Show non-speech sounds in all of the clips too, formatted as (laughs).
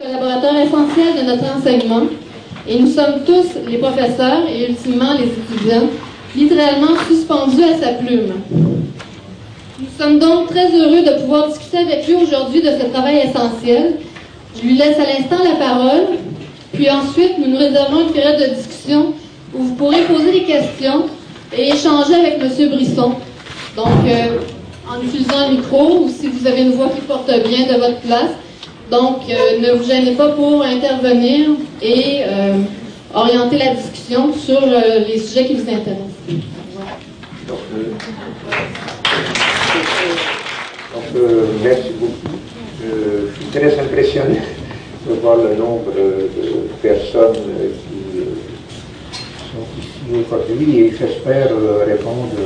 collaborateur essentiel de notre enseignement et nous sommes tous, les professeurs et ultimement les étudiants, littéralement suspendus à sa plume. Nous sommes donc très heureux de pouvoir discuter avec lui aujourd'hui de ce travail essentiel. Je lui laisse à l'instant la parole, puis ensuite nous nous réservons une période de discussion où vous pourrez poser des questions et échanger avec M. Brisson. Donc, euh, en utilisant le micro ou si vous avez une voix qui porte bien de votre place, donc, euh, ne vous gênez pas pour intervenir et euh, orienter la discussion sur euh, les sujets qui vous intéressent. Donc, merci beaucoup. je suis très impressionné de voir le nombre de personnes qui sont ici aujourd'hui et j'espère répondre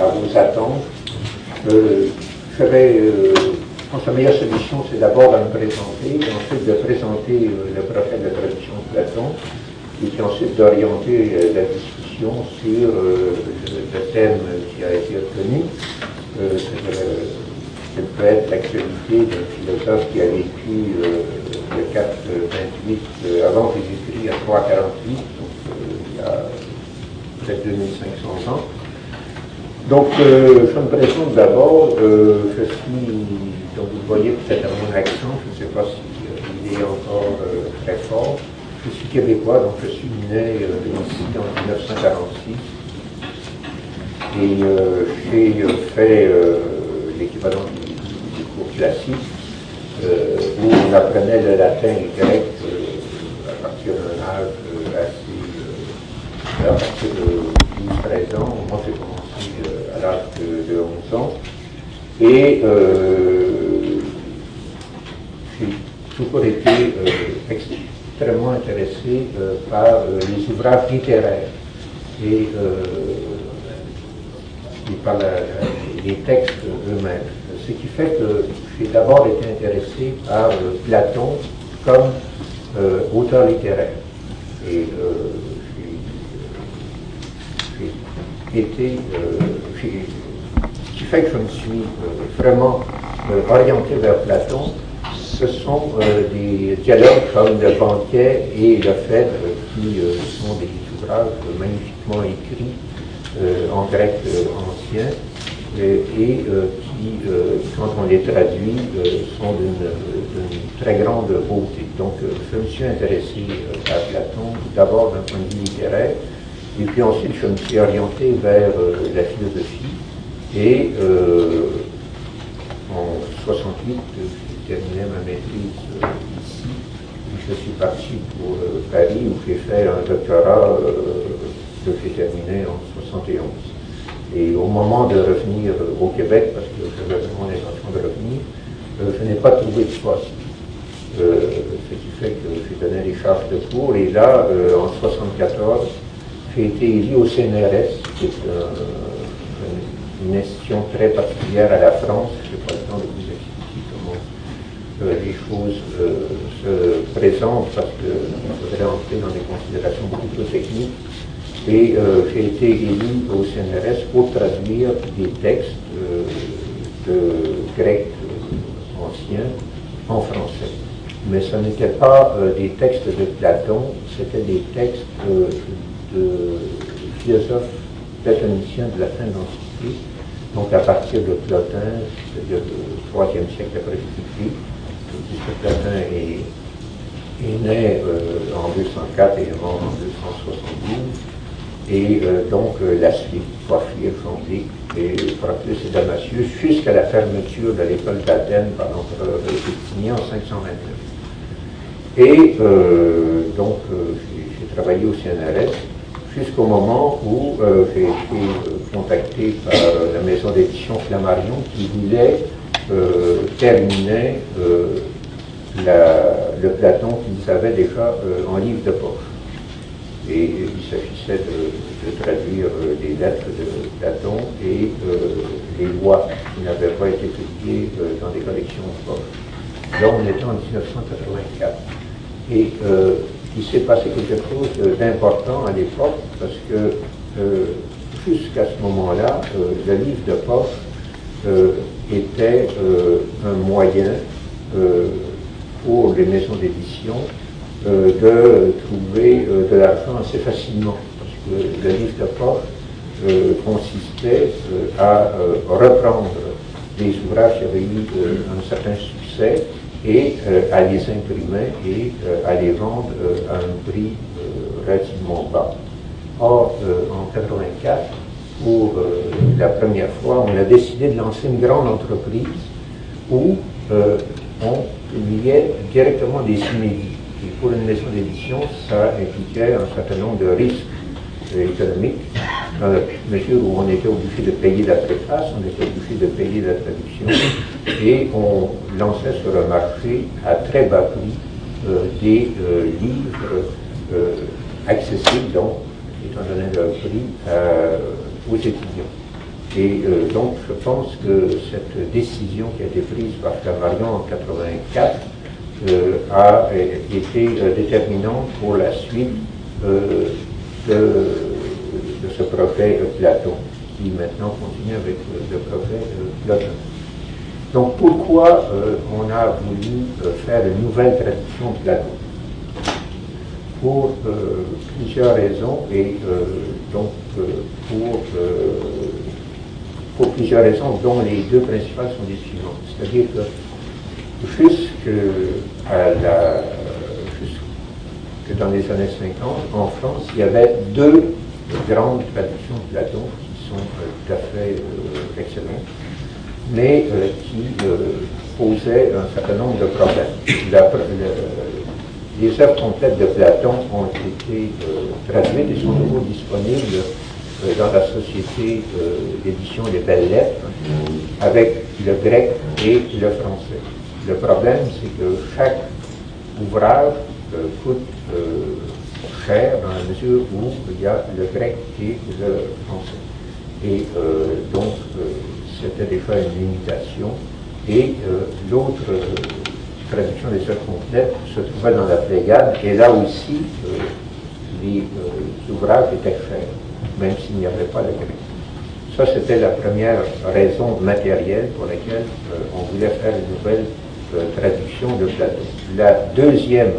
à vos attentes. je vais pense que la meilleure solution, c'est d'abord de me présenter, et ensuite de présenter euh, le prophète de traduction de Platon, et puis ensuite d'orienter euh, la discussion sur euh, le, thème qui a été obtenu, c'est peut être l'actualité d'un philosophe qui a vécu le 4-28 avant Jésus-Christ à 348, donc il y a peut-être 2500 ans. Donc, je me présente d'abord, je suis donc vous voyez peut-être à mon accent, je ne sais pas s'il il est encore euh, très fort. Je suis québécois, donc je suis né euh, ici en 1946. Et euh, j'ai fait l'équivalent du, cours classique, où on apprenait le latin et le grec à partir d'un âge assez. à partir de 12-13 ans. Moi, j'ai commencé à l'âge de, 11 ans. Et j'ai toujours été euh, extrêmement intéressé euh, par euh, les ouvrages littéraires et, par les textes eux-mêmes. Ce qui fait que j'ai d'abord été intéressé par Platon comme auteur littéraire. Et j'ai été. Qui fait que je me suis vraiment orienté vers Platon ce sont euh, des dialogues comme le banquet et le Phèdre, qui euh, sont des ouvrages magnifiquement écrits euh, en grec ancien et qui, quand on les traduit, sont d'une très grande beauté. Donc, je me suis intéressé à Platon d'abord d'un point de vue littéraire, et puis ensuite je me suis orienté vers la philosophie, et en 68, terminé ma maîtrise euh, ici. Je suis parti pour euh, Paris où j'ai fait un doctorat euh, que j'ai terminé en 71. Et au moment de revenir au Québec, parce que j'avais vraiment l'intention de revenir, je n'ai pas trouvé de poste. ce qui fait que j'ai donné les charges de cours. Et là, en 74, j'ai été élu au CNRS, qui est une institution très particulière à la France. Je n'ai pas le temps de vous les choses euh, se présentent parce qu'il faudrait entrer dans des considérations beaucoup techniques. Et euh, j'ai été élu au CNRS pour traduire des textes euh, de grec ancien en français. Mais ce n'était pas des textes de Platon, c'était des textes de philosophes platoniciens de la fin de l'Antiquité, donc à partir de Plotin, c'est-à-dire du IIIe siècle après Jésus-Christ, puisque Platin est, né euh, en 204 et mort en 272. Et euh, donc euh, la suite, Porphyre, Chambly et Proclus et Damasius, jusqu'à la fermeture de l'école d'Athènes par l'empereur Justinien en 529. Et donc j'ai travaillé au CNRS jusqu'au moment où j'ai été contacté par la maison d'édition Flammarion qui voulait terminer le Platon qu'ils avaient déjà euh, en livre de poche. Et il s'agissait de, traduire euh, les lettres de Platon et euh, les lois qui n'avaient pas été publiées dans des collections de poche. Là, on était en 1984. Et il s'est passé quelque chose d'important à l'époque parce que jusqu'à ce moment-là, le livre de poche était un moyen pour pour les maisons d'édition de trouver de l'argent assez facilement, parce que le livre de poche consistait à reprendre des ouvrages qui avaient eu un certain succès et à les imprimer et à les vendre à un prix relativement bas. Or, en 84, pour la première fois, on a décidé de lancer une grande entreprise où on publiait directement des inédits. Et pour une maison d'édition, ça impliquait un certain nombre de risques économiques, dans la mesure où on était obligé de payer la préface, on était obligé de payer la traduction, et on lançait sur le marché à très bas prix euh, des euh, livres euh, accessibles, donc, étant donné leur prix, aux étudiants. Et donc, je pense que cette décision qui a été prise par Flammarion en 1984 a été déterminante pour la suite de ce prophète Platon, qui maintenant continue avec le prophète Platon. Donc pourquoi euh, on a voulu euh, faire une nouvelle traduction de Platon? Pour euh, plusieurs raisons et donc pour, pour plusieurs raisons dont les deux principales sont les suivantes. C'est-à-dire que jusque, à la, jusque dans les années 50, en France, il y avait deux grandes traductions de Platon qui sont euh, tout à fait euh, excellentes, mais euh, qui posaient un certain nombre de problèmes. les œuvres complètes de Platon ont été traduites et sont nouveau disponibles dans la société d'édition des belles lettres avec le grec et le français. Le problème, c'est que chaque ouvrage coûte cher dans la mesure où il y a le grec et le français. Et euh, donc, euh, c'était déjà une limitation. Et euh, l'autre traduction des œuvres complètes se trouvait dans la Pléiade, et là aussi, les ouvrages étaient chers, même s'il n'y avait pas le grec. Ça, c'était la première raison matérielle pour laquelle on voulait faire une nouvelle traduction de Platon. La deuxième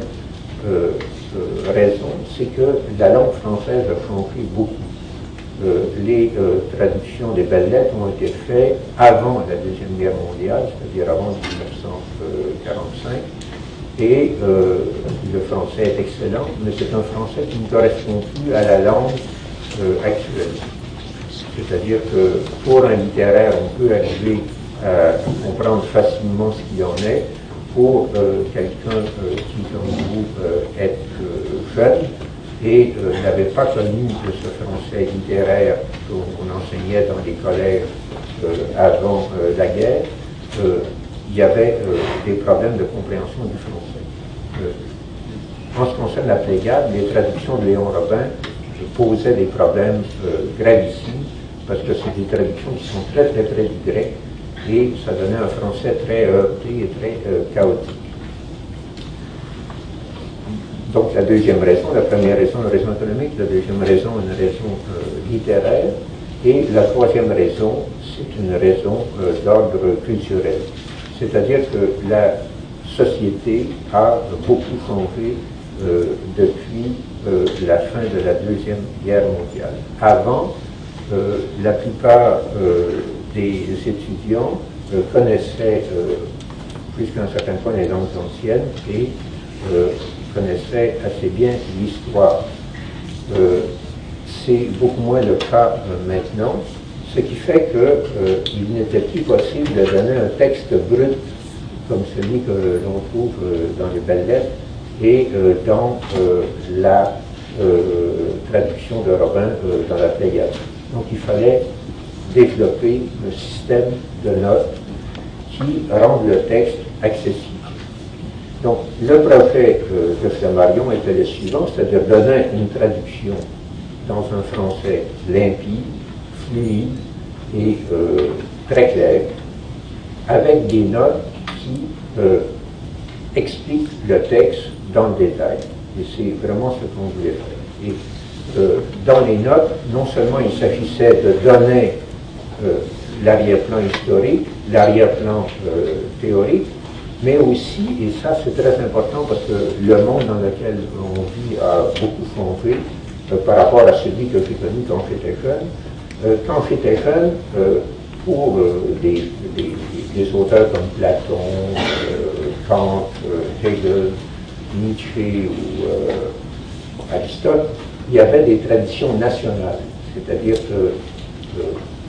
raison, c'est que la langue française a changé beaucoup. Euh, les euh, traductions des belles lettres ont été faites avant la Deuxième Guerre mondiale, c'est-à-dire avant 1945, et euh, le français est excellent, mais c'est un français qui ne correspond plus à la langue actuelle. C'est-à-dire que pour un littéraire, on peut arriver à comprendre facilement ce qu'il en est, pour euh, quelqu'un euh, qui, comme vous, euh, est jeune et n'avait pas connu ce français littéraire qu'on enseignait dans les collèges avant la guerre, il y avait des problèmes de compréhension du français. en ce qui concerne la Pléiade, les traductions de Léon Robin posaient des problèmes gravissimes parce que c'est des traductions qui sont très très près du grec et ça donnait un français très heurté et très euh, chaotique. Donc la deuxième raison, la première raison, une raison économique, la deuxième raison, une raison euh, littéraire, et la troisième raison, c'est une raison euh, d'ordre culturel. C'est-à-dire que la société a beaucoup changé depuis la fin de la Deuxième Guerre mondiale. Avant, la plupart des étudiants euh, connaissaient, euh, jusqu'à un certain point, les langues anciennes et euh, connaissaient assez bien l'histoire. C'est beaucoup moins le cas maintenant, ce qui fait qu'il n'était plus possible de donner un texte brut comme celui que l'on trouve dans les belles lettres et dans la traduction de Robin dans la Pléiade. Donc il fallait développer un système de notes qui rendent le texte accessible. Donc, le projet de Flammarion était le suivant, c'est-à-dire donner une traduction dans un français limpide, fluide et euh, très clair, avec des notes qui euh, expliquent le texte dans le détail. Et c'est vraiment ce qu'on voulait faire. Et euh, dans les notes, non seulement il s'agissait de donner euh, l'arrière-plan historique, l'arrière-plan euh, théorique, mais aussi, et ça c'est très important parce que le monde dans lequel on vit a beaucoup changé euh, par rapport à celui que j'ai connu quand j'étais jeune. Euh, quand j'étais jeune, euh, pour des, auteurs comme Platon, Kant, Hegel, Nietzsche ou Aristote, il y avait des traditions nationales. C'est-à-dire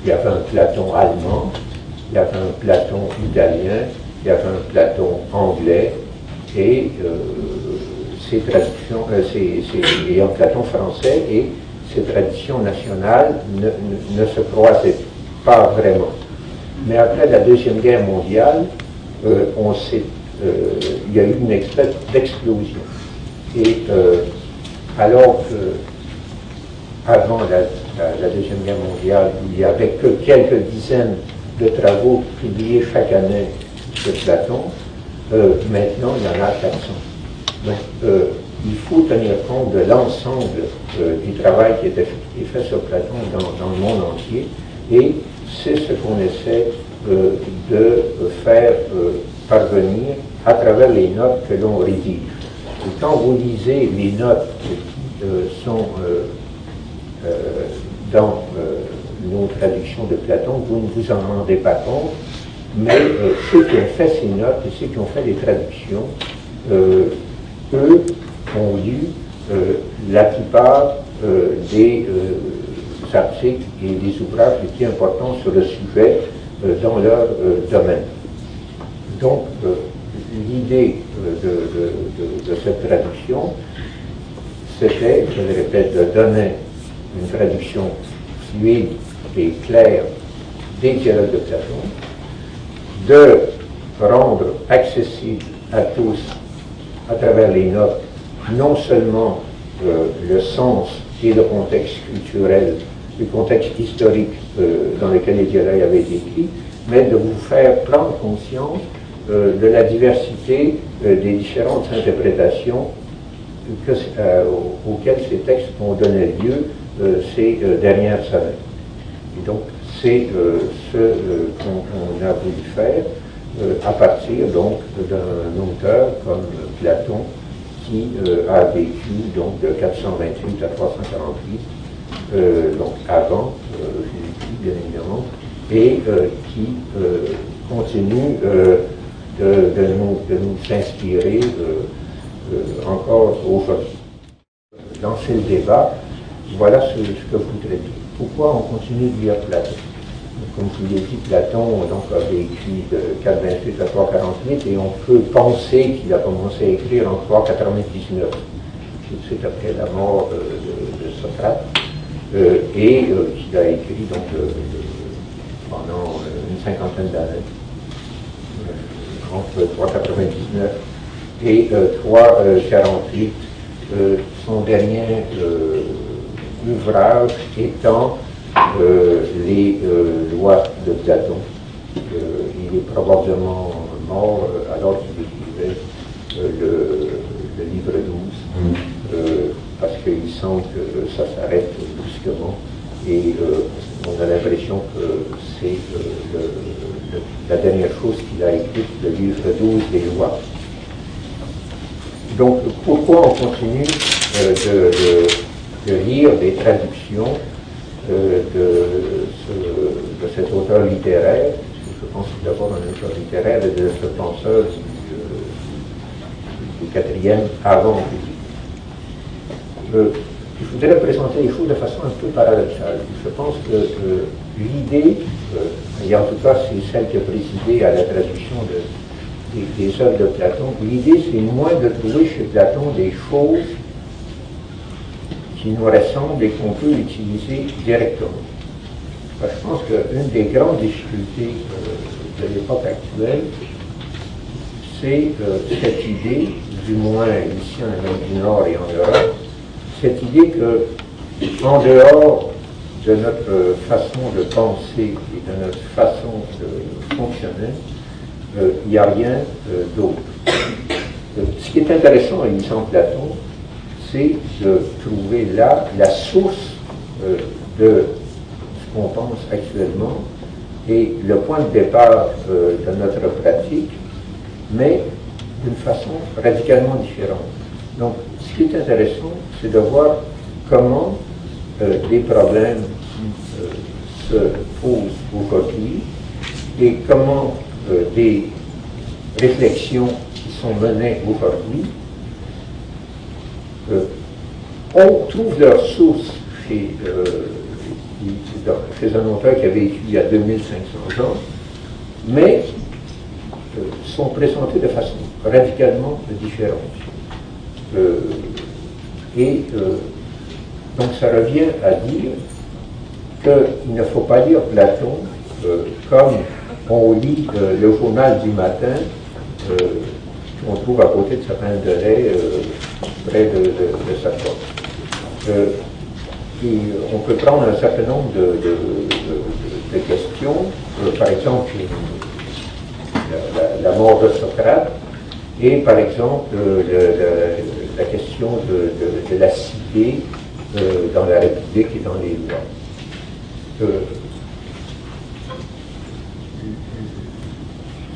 qu'il y avait un Platon allemand, il y avait un Platon italien, il y avait un Platon anglais, et ces traductions, et un Platon français, et ces traditions nationales ne, se croisaient pas vraiment. Mais après la Deuxième Guerre mondiale, euh, euh, il y a eu une espèce d'explosion. Et euh, alors que, avant la, Deuxième Guerre mondiale, il n'y avait que quelques dizaines de travaux publiés chaque année de Platon, maintenant il y en a 400. Donc, il faut tenir compte de l'ensemble euh, du travail qui est, fait sur Platon dans, le monde entier, et c'est ce qu'on essaie euh, de faire euh, parvenir à travers les notes que l'on rédige. Et quand vous lisez les notes qui sont dans nos traductions de Platon, vous ne vous en rendez pas compte, mais ceux qui ont fait ces notes et ceux qui ont fait les traductions, eux, ont lu euh, la plupart euh, des euh, articles et des ouvrages les plus importants sur le sujet dans leur domaine. Donc, l'idée de, cette traduction, c'était, je le répète, de donner une traduction fluide et claire des dialogues de Platon, de rendre accessible à tous, à travers les notes, non seulement euh, le sens et le contexte culturel, le contexte historique euh, dans lequel les dialogues avaient été écrits, mais de vous faire prendre conscience euh, de la diversité des différentes interprétations auxquelles ces textes ont donné lieu ces dernières années. Et donc, c'est ce qu'on a voulu faire à partir donc d'un auteur comme Platon, qui euh, a vécu donc de 428 à 348, euh, donc avant Jésus-Christ bien évidemment, et euh, qui continue de, nous, de nous s'inspirer encore aujourd'hui. Lancer le débat, voilà ce, ce que voudrais dire. Pourquoi on continue de lire Platon comme je vous l'ai dit, Platon donc, a vécu de 428 à 348 et on peut penser qu'il a commencé à écrire en 399, tout de suite après la mort de, Socrate, euh, et euh, qu'il a écrit donc euh, pendant une cinquantaine d'années, entre 399 et 348, son dernier ouvrage étant euh, les euh, lois de Platon. Euh, il est probablement mort alors qu'il écrivait le, livre 12, parce qu'il semble que ça s'arrête brusquement et on a l'impression que c'est la dernière chose qu'il a écrite, le livre 12 des lois. Donc pourquoi on continue de, lire des traductions de, de, cet auteur littéraire, je pense d'abord un auteur littéraire et de ce penseur du, quatrième avant euh, je voudrais présenter les choses de façon un peu paradoxale. Je pense que l'idée, euh, et en tout cas c'est celle qui a présidé à la traduction de, des, des œuvres de Platon, l'idée c'est moins de trouver chez Platon des choses qui nous ressemble et qu'on peut utiliser directement. je pense qu'une des grandes difficultés euh, de l'époque actuelle, c'est euh, cette idée, du moins ici en Amérique du Nord et en Europe, cette idée que en dehors de notre façon de penser et de notre façon de fonctionner, euh, il n'y a rien d'autre. ce qui est intéressant à de Platon, de trouver là la source euh, de ce qu'on pense actuellement et le point de départ euh, de notre pratique mais d'une façon radicalement différente. Donc, ce qui est intéressant, c'est de voir comment les problèmes qui se posent aujourd'hui et comment des réflexions qui sont menées aujourd'hui on trouve leur source chez, euh, un auteur qui avait écrit il y a 2500 ans, mais euh, sont présentés de façon radicalement différente. Euh, et donc ça revient à dire qu'il ne faut pas lire Platon comme on lit le journal du matin qu'on trouve à côté de Sapin de lait près de, sa porte. Euh, on peut prendre un certain nombre de, questions, euh, par exemple la, mort de Socrate, et par exemple la question de, la cité euh, dans la République et dans les lois.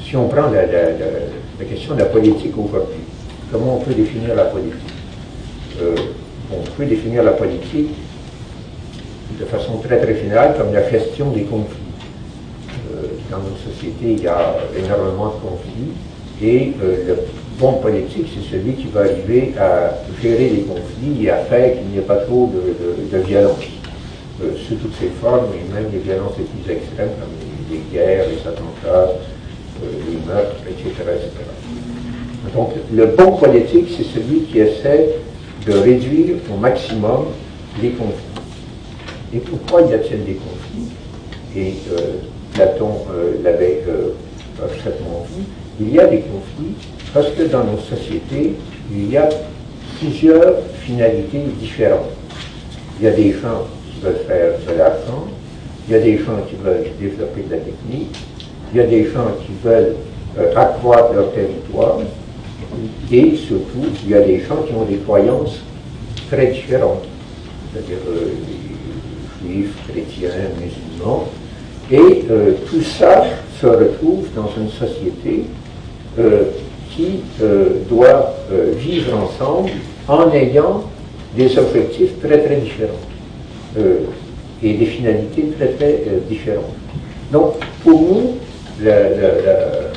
si on prend la, question de la politique aujourd'hui, comment on peut définir la politique on peut définir la politique de façon très très générale comme la gestion des conflits. Euh, dans nos sociétés, il y a énormément de conflits et euh, le bon politique, c'est celui qui va arriver à gérer les conflits et à faire qu'il n'y ait pas trop de, violence euh, sous toutes ses formes, et même les violences les plus extrêmes comme les, guerres, les attentats, les meurtres, etc., etc. Donc le bon politique, c'est celui qui essaie de réduire au maximum les conflits. Et pourquoi y a-t-il des conflits? Et euh, Platon euh, l'avait euh, parfaitement vu. Il y a des conflits parce que dans nos sociétés, il y a plusieurs finalités différentes. Il y a des gens qui veulent faire de l'argent, il y a des gens qui veulent développer de la technique, il y a des gens qui veulent accroître leur territoire, et surtout, il y a des gens qui ont des croyances très différentes, c'est-à-dire euh, juifs, chrétiens, musulmans, et euh, tout ça se retrouve dans une société euh, qui doit vivre ensemble en ayant des objectifs très très différents et des finalités très très différentes. Donc, pour nous, la,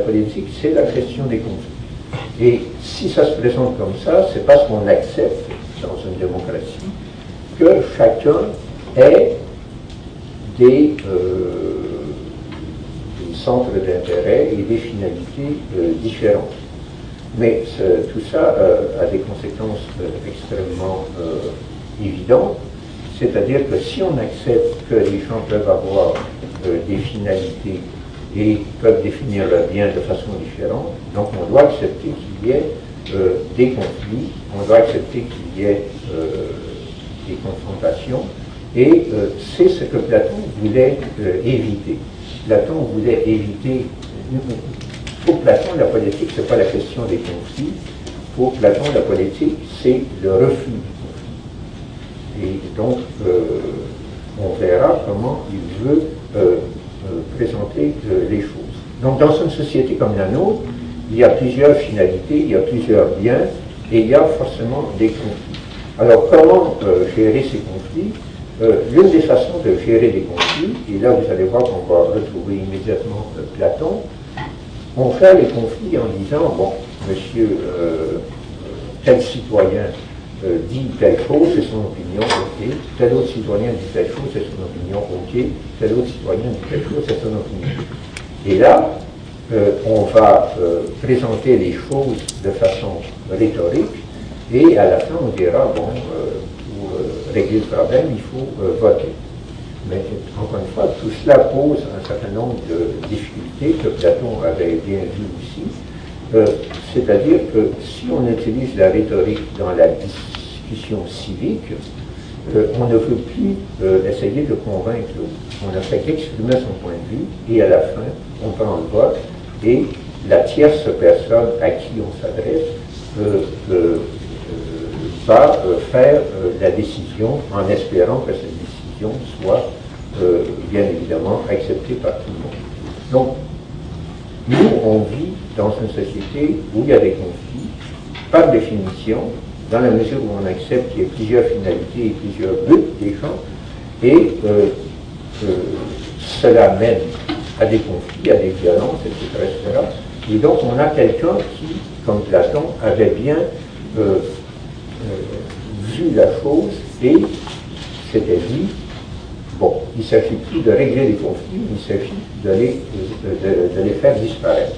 politique, c'est la question des conflits. Et si ça se présente comme ça, c'est parce qu'on accepte, dans une démocratie, que chacun ait des, euh, centres d'intérêt et des finalités euh, différentes. Mais tout ça euh, a des conséquences extrêmement évidentes, c'est-à-dire que si on accepte que les gens peuvent avoir des finalités et peuvent définir leur bien de façon différente. Donc on doit accepter qu'il y ait euh, des conflits, on doit accepter qu'il y ait euh, des confrontations, et euh, c'est ce que Platon voulait éviter. Platon voulait éviter, pour Platon, la politique, ce n'est pas la question des conflits, pour Platon, la politique, c'est le refus du conflit. Et donc, on verra comment il veut euh, présenter euh, les choses. Donc dans une société comme la nôtre, il y a plusieurs finalités, il y a plusieurs biens, et il y a forcément des conflits. Alors comment euh, gérer ces conflits? L'une des façons de gérer des conflits, et là vous allez voir qu'on va retrouver immédiatement Platon, on fait les conflits en disant, bon, monsieur tel citoyen euh, dit telle chose, c'est son opinion, ok. Tel autre citoyen dit telle chose, c'est son opinion, ok. Tel autre citoyen dit telle chose, c'est son opinion. Et là, euh, on va euh, présenter les choses de façon rhétorique et à la fin on dira, bon, pour régler le problème, il faut voter. Mais encore une fois, tout cela pose un certain nombre de difficultés que Platon avait bien vu aussi. C'est-à-dire que si on utilise la rhétorique dans la discussion civique, euh, on ne veut plus euh, essayer de convaincre On n'a fait qu'exprimer son point de vue et à la fin, on prend le vote et la tierce personne à qui on s'adresse euh, va faire la décision en espérant que cette décision soit bien évidemment acceptée par tout le monde. Donc, Nous, on vit dans une société où il y a des conflits, par définition, dans la mesure où on accepte qu'il y ait plusieurs finalités et plusieurs buts des gens, et euh, euh, cela mène à des conflits, à des violences, etc. Et donc on a quelqu'un qui, comme Platon, avait bien euh, vu la chose et s'était dit, bon, il ne s'agit plus de régler les conflits, il s'agit de, les, faire disparaître.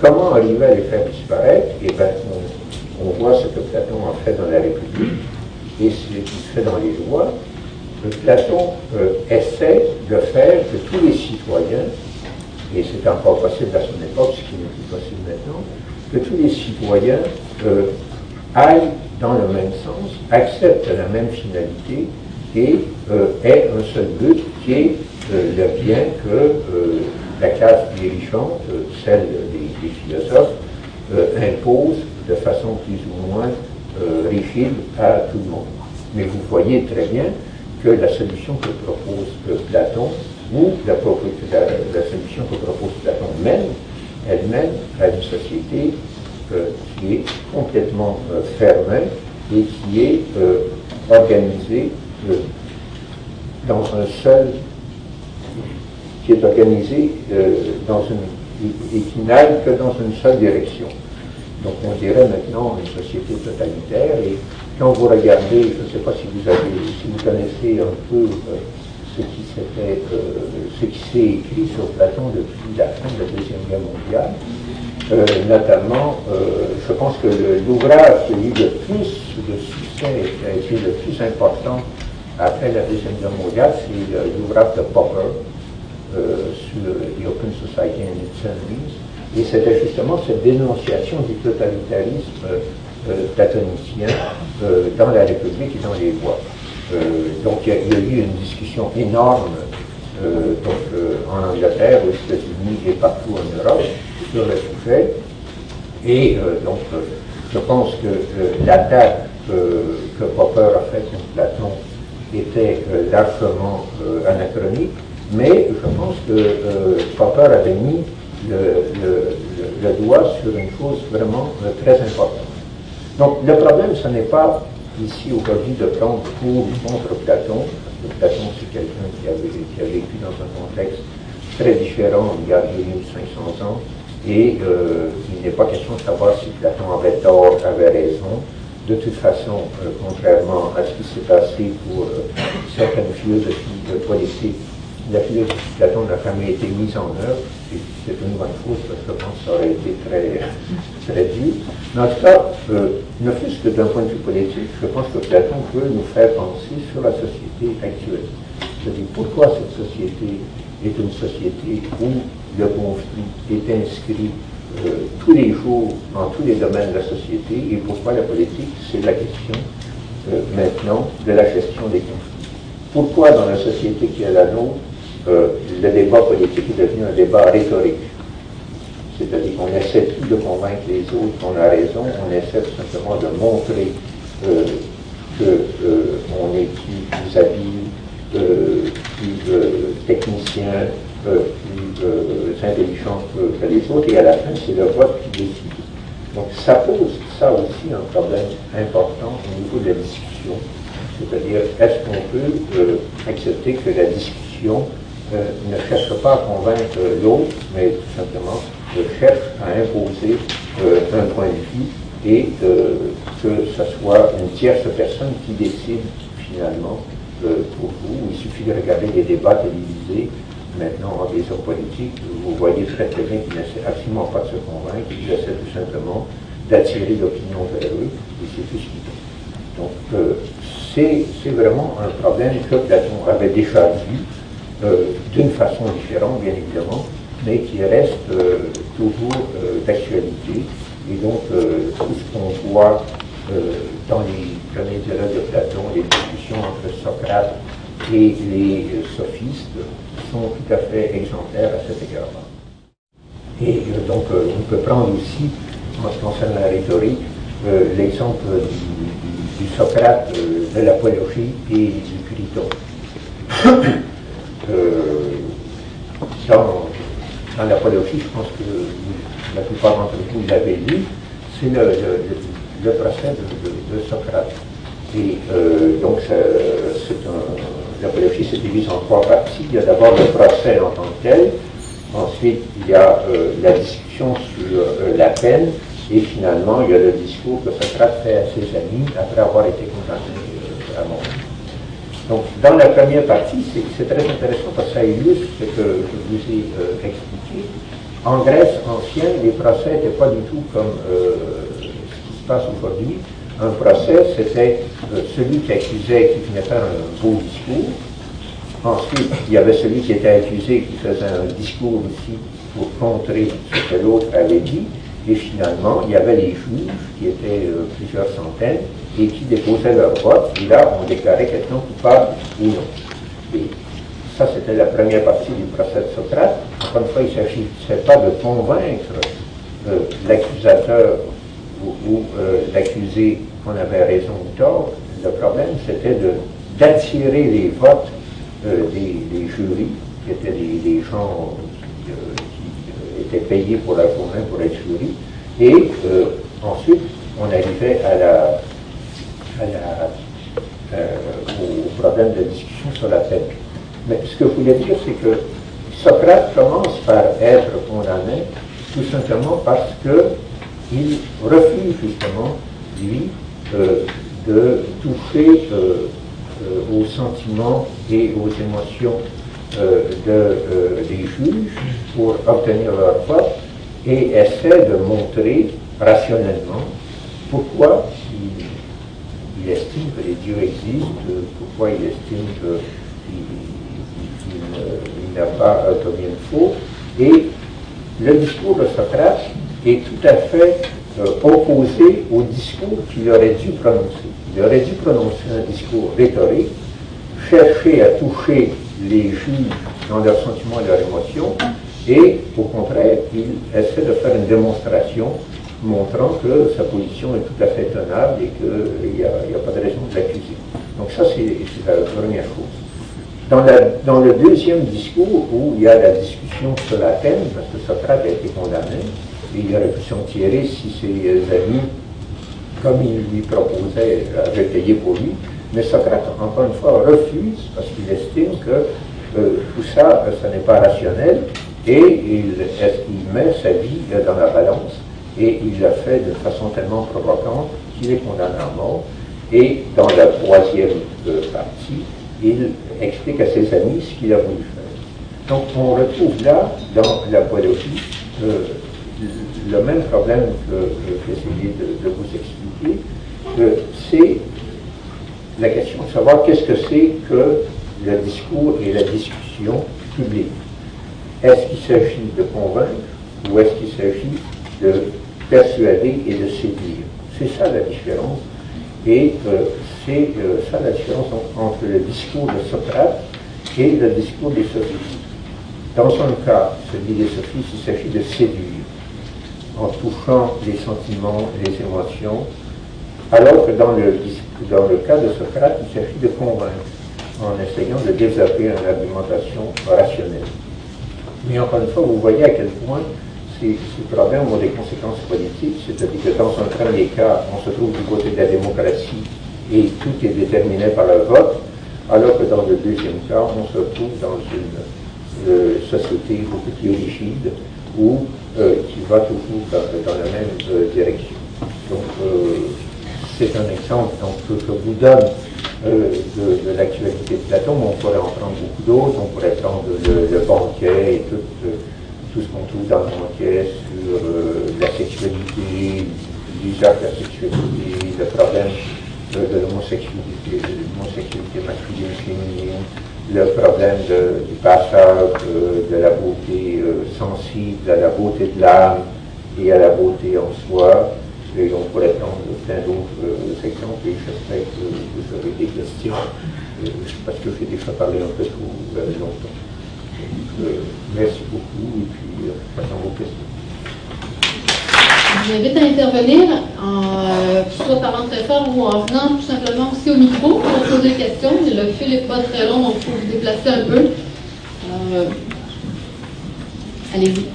Comment arriver à les faire disparaître Eh bien, on, voit ce que Platon a fait dans la République et ce qu'il fait dans les lois. Platon euh, essaie de faire que tous les citoyens, et c'est encore possible à son époque, ce qui n'est plus possible maintenant, que tous les citoyens euh, aillent dans le même sens, acceptent la même finalité et euh, aient un seul but qui est le bien que la classe dirigeante, celle des, philosophes, impose de façon plus ou moins rigide à tout le monde. Mais vous voyez très bien que la solution que propose Platon, ou la, solution que propose Platon même, elle mène à une société euh, qui est complètement euh, fermée et qui est euh, organisée dans un seul, qui est organisée une, et qui n'aille que dans une seule direction. Donc on dirait maintenant une société totalitaire et quand vous regardez, je ne sais pas si vous avez, si vous connaissez un peu euh, ce qui euh, ce qui s'est écrit sur Platon depuis la fin de la Deuxième Guerre mondiale, euh, notamment, je pense que l'ouvrage eu le plus de succès qui a été le plus important après la Deuxième Guerre mondiale, c'est l'ouvrage de Popper sur The Open Society and its Enemies. Et c'était justement cette dénonciation du totalitarisme platonicien euh, dans la République et dans les lois. Euh, donc il y, a, eu une discussion énorme euh, en Angleterre, aux États-Unis et partout en Europe sur le sujet. Et donc je pense que l'attaque que Popper a faite contre Platon était largement anachronique, mais je pense que Popper avait mis le, doigt sur une chose vraiment très importante. Donc le problème, ce n'est pas ici aujourd'hui de prendre pour ou contre Platon. Platon, c'est quelqu'un qui, a vécu dans un contexte très différent il y a 1500 ans. Et euh, il n'est pas question de savoir si Platon avait tort, avait raison. De toute façon, euh, contrairement à ce qui s'est passé pour euh, certaines philosophies politiques, la philosophie de Platon n'a jamais été mise en œuvre. C'est une bonne chose parce que je pense que ça aurait été très, très dur. Mais en cas, euh, ne fût-ce que d'un point de vue politique, je pense que Platon peut nous faire penser sur la société actuelle. C'est-à-dire pourquoi cette société est une société où le conflit est inscrit euh, tous les jours dans tous les domaines de la société et pourquoi la politique, c'est la question euh, maintenant de la gestion des conflits? Pourquoi dans la société qui est la nôtre, le débat politique est devenu un débat rhétorique c'est-à-dire qu'on essaie plus de convaincre les autres qu'on a raison, on essaie simplement de montrer euh, qu'on euh, est plus, habile, euh, plus technicien, plus intelligent que, les autres, et à la fin, c'est le vote qui décide. Donc ça pose ça aussi un problème important au niveau de la discussion, c'est-à-dire est-ce qu'on peut accepter que la discussion ne cherche pas à convaincre l'autre, mais tout simplement cherche à imposer euh, un point de vue et euh, que ce soit une tierce personne qui décide finalement euh, pour vous. Il suffit de regarder les débats télévisés maintenant en des hommes politiques. Vous voyez très très bien qu'ils n'essaient absolument pas de se convaincre, ils essaient tout simplement d'attirer l'opinion vers eux et c'est tout ce qu'ils font. Donc c'est vraiment un problème que Platon avait déjà vu d'une façon différente, bien évidemment, mais qui reste euh, toujours euh, d'actualité. Et donc, euh, tout ce qu'on voit dans les premiers dialogues de Platon, les discussions entre Socrate et les sophistes, sont tout à fait exemplaires à cet égard-là. Et donc, on peut prendre aussi, en ce qui concerne la rhétorique, l'exemple du, Socrate de l'apologie et du Criton. Dans dans l'apologie, je pense que la plupart d'entre vous l'avez lu, c'est le, le, procès de, Socrate. Et euh, donc, l'apologie se divise en trois parties. Il y a d'abord le procès en tant que tel, ensuite il y a euh, la discussion sur euh, la peine, et finalement il y a le discours que Socrate fait à ses amis après avoir été condamné. Donc, dans la première partie, c'est très intéressant parce que ça illustre ce que je vous ai expliqué. En Grèce ancienne, les procès n'étaient pas du tout comme ce qui se passe aujourd'hui un procès, c'était euh, celui qui accusait qui venait faire un beau discours. Ensuite, il y avait celui qui était accusé qui faisait un discours aussi pour contrer ce que l'autre avait dit. Et finalement, il y avait les juges, qui étaient euh, plusieurs centaines, et qui déposaient leur vote. Et là, on déclarait quelqu'un coupable ou non. Et ça, c'était la première partie du procès de Socrate. Encore une fois, il ne s'agissait pas de convaincre euh, l'accusateur ou, l'accusé qu'on avait raison ou tort. Le problème, c'était d'attirer les votes euh, des, jurys, qui étaient des, gens qui, euh, étaient payés pour la journée pour être jury. Et euh, ensuite, on arrivait à la, au problème de discussion sur la peine. Mais ce que je voulais dire, c'est que Socrate commence par être condamné tout simplement parce qu'il refuse justement, lui, euh, de toucher euh, euh, aux sentiments et aux émotions de, des juges pour obtenir leur foi et essaie de montrer rationnellement pourquoi il, estime que les dieux existent, pourquoi il estime qu'il n'a pas commis un faux. Et le discours de Socrate est tout à fait euh, opposé au discours qu'il aurait dû prononcer. Il aurait dû prononcer un discours rhétorique, chercher à toucher les juges dans leurs sentiments et leurs émotions, et au contraire, il essaie de faire une démonstration montrant que sa position est tout à fait tenable et qu'il n'y a, pas de raison de l'accuser. Donc ça, c'est la première chose. Dans, le deuxième discours, où il y a la discussion sur la peine, parce que Socrate a été condamné, il aurait pu s'en tirer si ses amis, comme il lui proposait, avaient payé pour lui. Mais Socrate, encore une fois, refuse parce qu'il estime que euh, tout ça, ce n'est pas rationnel et il, met sa vie dans la balance? Et il l'a fait de façon tellement provocante qu'il est condamné à mort. Et dans la troisième euh, partie, il explique à ses amis ce qu'il a voulu faire. Donc on retrouve là, dans la poésie, le même problème que, j'ai essayé de, vous expliquer, c'est la question de savoir qu'est-ce que c'est que le discours et la discussion publique. Est-ce qu'il s'agit de convaincre ou est-ce qu'il s'agit de persuader et de séduire C'est ça la différence. Et euh, c'est euh, ça la différence entre le discours de Socrate et le discours des sophistes. Dans un cas, celui des sophistes, il s'agit de séduire en touchant les sentiments les émotions, alors que dans le, dans le cas de Socrate, il s'agit de convaincre en essayant de développer une argumentation rationnelle. Mais encore une fois, vous voyez à quel point ces, problèmes ont des conséquences politiques, c'est-à-dire que dans un premier cas, on se trouve du côté de la démocratie et tout est déterminé par le vote, alors que dans le deuxième cas, on se trouve dans une euh, société beaucoup plus rigide où euh, qui va toujours dans, la même euh, direction. Donc, c'est un exemple que je vous donne de, l'actualité de Platon, mais on pourrait en prendre beaucoup d'autres. On pourrait prendre le, banquet et tout, tout ce qu'on trouve dans le banquet sur la sexualité, l'usage de la sexualité, le problème de, l'homosexualité, l'homosexualité masculine, féminine, le problème du passage de la beauté euh, sensible à la beauté de l'âme et à la beauté en soi. Et on pourrait prendre plein d'autres euh, exemples et j'espère que vous aurez des questions euh, parce que j'ai déjà parlé un peu trop longtemps. Merci beaucoup et puis j'attends vos questions. Je vous invite à intervenir, en, soit parlant très fort ou en venant tout simplement aussi au micro pour poser des questions. Le fil n'est pas très long, donc il faut vous déplacer un peu. Euh, Allez-y.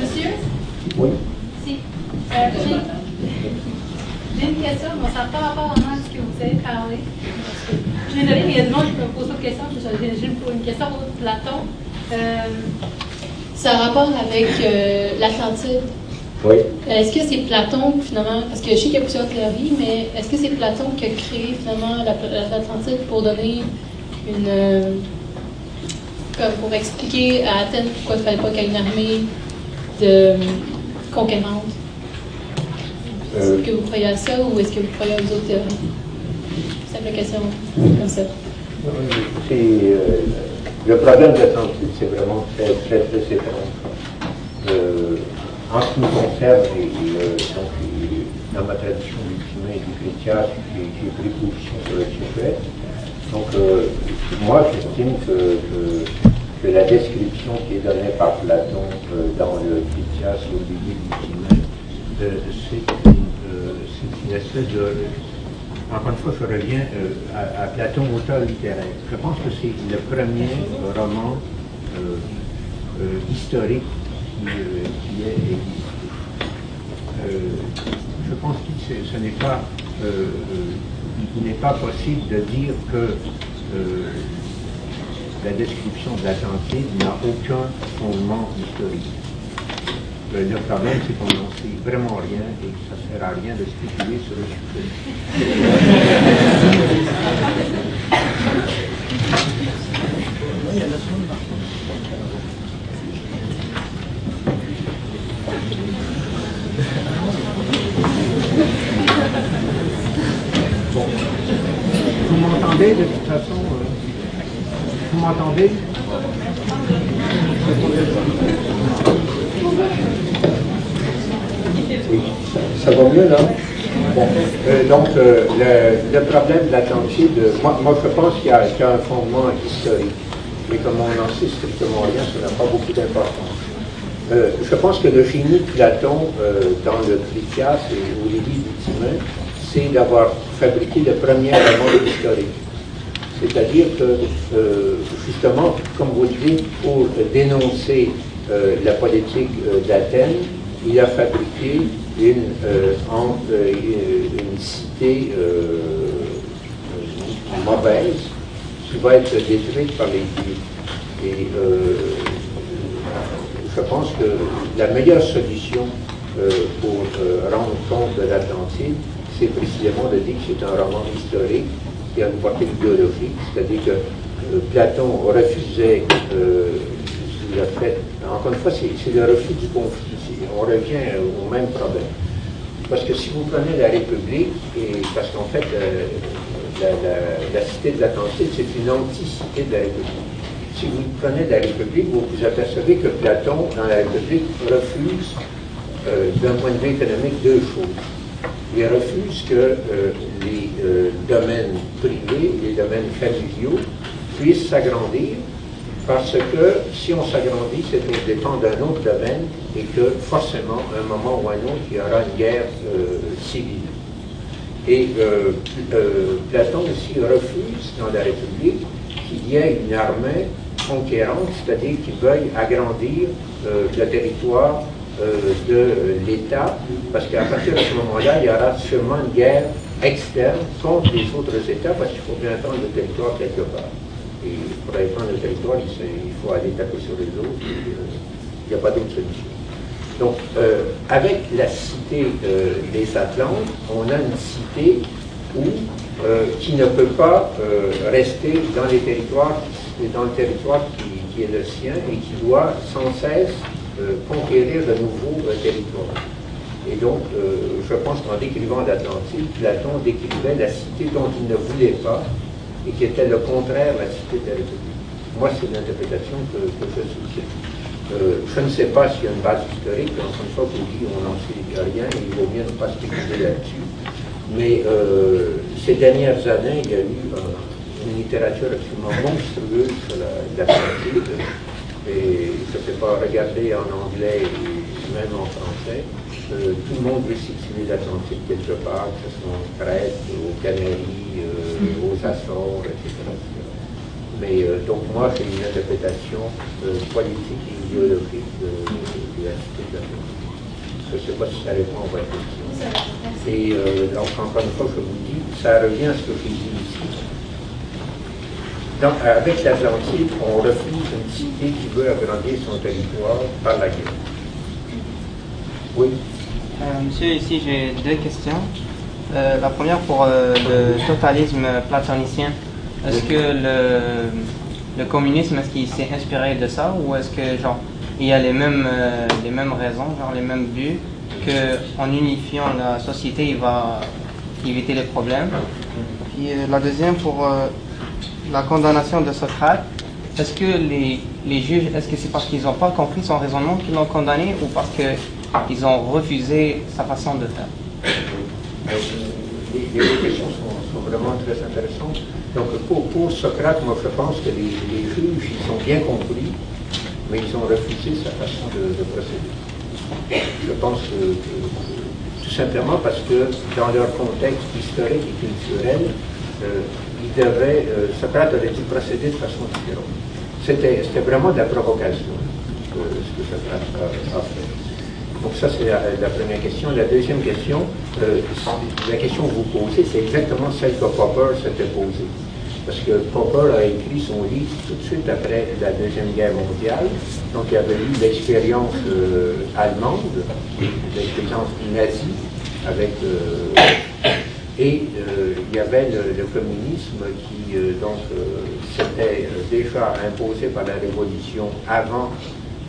Monsieur? Oui. Si. Euh, J'ai une question, mais ça n'a pas rapport à que vous avez parlé. Je suis désolée, mais il y a des gens qui me posent d'autres questions. J'ai une question pour Platon. Euh, ça a rapport avec euh, l'Atlantide. Oui. Est-ce que c'est Platon, finalement, parce que je sais qu'il y a plusieurs théories, mais est-ce que c'est Platon qui a créé, finalement, l'Atlantide pour donner une. Euh, comme pour expliquer à Athènes pourquoi il ne fallait pas qu'il y ait une armée de conquérante? Est-ce que vous croyez à ça ou est-ce que vous croyez aux autres théories? Simple question ça. le problème de l'Atlantide, c'est vraiment très, très, très. Euh, en ce qui me concerne, et, donc, dans ma tradition ultimée du chrétien, j'ai pris position sur le sujet. Donc, euh, moi, j'estime que, la description qui est donnée par Platon euh, dans le Critias au début du euh, c'est une, espèce de. Encore une fois, je reviens à, à, Platon, auteur littéraire. Je pense que c'est le premier roman historique qui, est existé. Euh, je pense que ce n'est pas, euh, euh, n'est pas possible de dire que la description de l'Atlantide n'a aucun fondement historique. Le problème, c'est qu'on n'en sait vraiment rien et que ça ne sert à rien de spéculer sur le sujet. Vous m'entendez de toute façon euh, Vous m'entendez? Euh, donc euh, le, problème de l'Atlantide, moi, moi je pense qu'il y, a un fondement historique, mais comme on n'en sait strictement rien, ça n'a pas beaucoup d'importance. je pense que le génie de Platon dans le Critias et au début du Timain, c'est d'avoir fabriqué le premier roman historique. C'est-à-dire que, euh, justement, comme vous le dites, pour dénoncer euh, la politique euh, d'Athènes, il a fabriqué une, une cité mauvaise qui va être détruite par les. Et je pense que la meilleure solution pour rendre compte de l'Atlantide, c'est précisément de dire que c'est un roman historique qui a une portée idéologique, c'est-à-dire que euh, Platon refusait euh, fait, encore une fois, c'est le refus du conflit, on revient au même problème. Parce que si vous prenez la République, et parce qu'en fait, euh, la, cité de l'Atlantide, c'est une anticité de la République. Si vous prenez la République, vous vous apercevez que Platon, dans la République, refuse, d'un point de vue économique, deux choses il refuse que euh, les euh, domaines privés, les domaines familiaux puissent s'agrandir parce que si on s'agrandit, c'est au dépend d'un autre domaine et que forcément, à un moment ou à un autre, il y aura une guerre euh, civile. Et Platon aussi refuse dans la République qu'il y ait une armée conquérante, c'est-à-dire qu'il veuille agrandir le territoire euh, de l'État, parce qu'à partir de ce moment-là, il y aura sûrement une guerre externe contre les autres États, parce qu'il faut bien prendre le territoire quelque part. Et pour aller prendre le territoire, il faut aller taper sur les autres, euh, il n'y a pas d'autre solution. Donc, euh, avec la cité des Atlantes, on a une cité où, qui ne peut pas rester dans les territoires, dans le territoire qui, est le sien et qui doit sans cesse conquérir de nouveaux euh, territoires. Et donc, euh, je pense qu'en décrivant l'Atlantide, Platon décrivait la cité dont il ne voulait pas et qui était le contraire de la cité de la. Moi, c'est l'interprétation que, je soutiens. Euh, je ne sais pas s'il y a une base historique, encore une fois, vous dit on n'en sait rien il vaut bien ne pas spéculer là-dessus. Mais ces dernières années, il y a eu une littérature absolument monstrueuse sur l'Atlantide et je ne sais pas regarder en anglais et même en français. Euh, tout le monde veut situer l'Atlantique quelque part, que ce soit en Crète, aux Canaries, euh, aux Açores, etc. Mais euh, donc moi, j'ai une interprétation politique et idéologique de, la cité de l'Atlantique. Je ne sais pas si ça répond à votre question. Et donc, encore une fois, je vous dis, ça revient à ce que j'ai dit ici. Donc, avec l'Atlantique, on refuse une cité qui veut agrandir son territoire par la guerre. Oui. Euh, monsieur, ici j'ai deux questions. Euh, la première pour euh, le totalisme platonicien. Est-ce que le, le communisme, est-ce qu'il s'est inspiré de ça ou est-ce que genre il y a les mêmes, les mêmes raisons, genre les mêmes buts, qu'en unifiant la société, il va éviter les problèmes? Puis la deuxième pour la condamnation de Socrate. Est-ce que les, les juges, est-ce que c'est parce qu'ils n'ont pas compris son raisonnement qu'ils l'ont condamné ou parce que ils ont refusé sa façon de faire. Les, les questions sont, vraiment très intéressantes. Donc pour, Socrate, moi je pense que les, juges, ils ont bien compris, mais ils ont refusé sa façon de, procéder. Je pense que, tout simplement parce que dans leur contexte historique et culturel, euh, ils devaient, euh, Socrate aurait dû procéder de façon différente? C'était vraiment de la provocation, euh, ce que Socrate a fait. Donc ça, c'est la, première question. La deuxième question, euh, la question que vous posez, c'est exactement celle que Popper s'était posée. Parce que Popper a écrit son livre tout de suite après la Deuxième Guerre mondiale. Donc il avait eu l'expérience euh, allemande, l'expérience nazie, avec, euh, et il y avait le, communisme qui s'était déjà imposé par la Révolution avant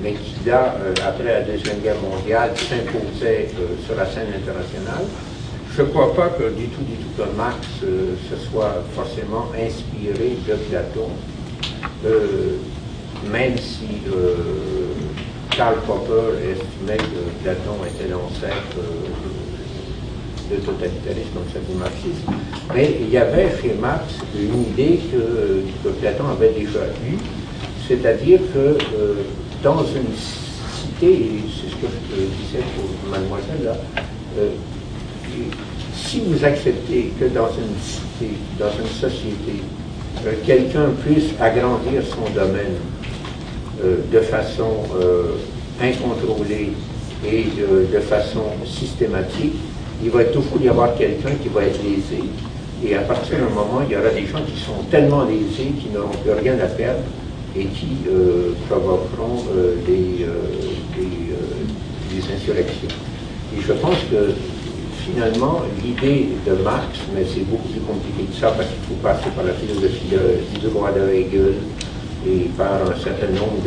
mais qui là, euh, après la Deuxième Guerre mondiale, s'imposait euh, sur la scène internationale. Je ne crois pas que du tout, du tout, que Marx euh, se soit forcément inspiré de Platon, même si Karl Popper estimait que Platon était l'ancêtre de totalitarisme comme ça du marxisme. Mais il y avait chez Marx une idée que Platon avait déjà eue, c'est-à-dire que dans une cité, et c'est ce que je disais pour mademoiselle euh, si vous acceptez que dans une cité, dans une société, euh, quelqu'un puisse agrandir son domaine euh, de façon incontrôlée et de, façon systématique, il va toujours y avoir quelqu'un qui va être lésé. Et à partir d'un moment, il y aura des gens qui sont tellement lésés qu'ils n'auront plus rien à perdre et qui euh, provoqueront euh, des, euh, des, insurrections. Et je pense que finalement, l'idée de Marx, mais c'est beaucoup plus compliqué que ça parce qu'il faut passer par la philosophie du droit de Hegel et par un certain nombre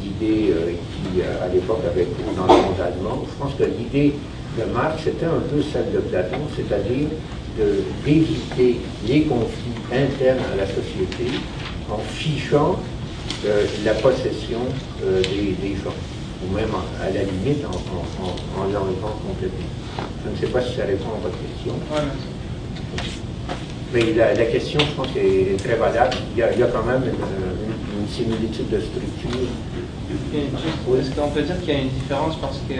d'idées qui, à l'époque, avaient cours dans le monde allemand. Je pense que l'idée de Marx était un peu celle de Platon, c'est-à-dire d'éviter les conflits internes à la société en fichant euh, la possession euh, des, gens, ou même à la limite en, l'enlevant complètement. Je ne sais pas si ça répond à votre question. Mais la, question, je pense, est, très valable. Il y, a, quand même une, similitude de structure. Est-ce qu'on peut dire qu'il y a une différence parce que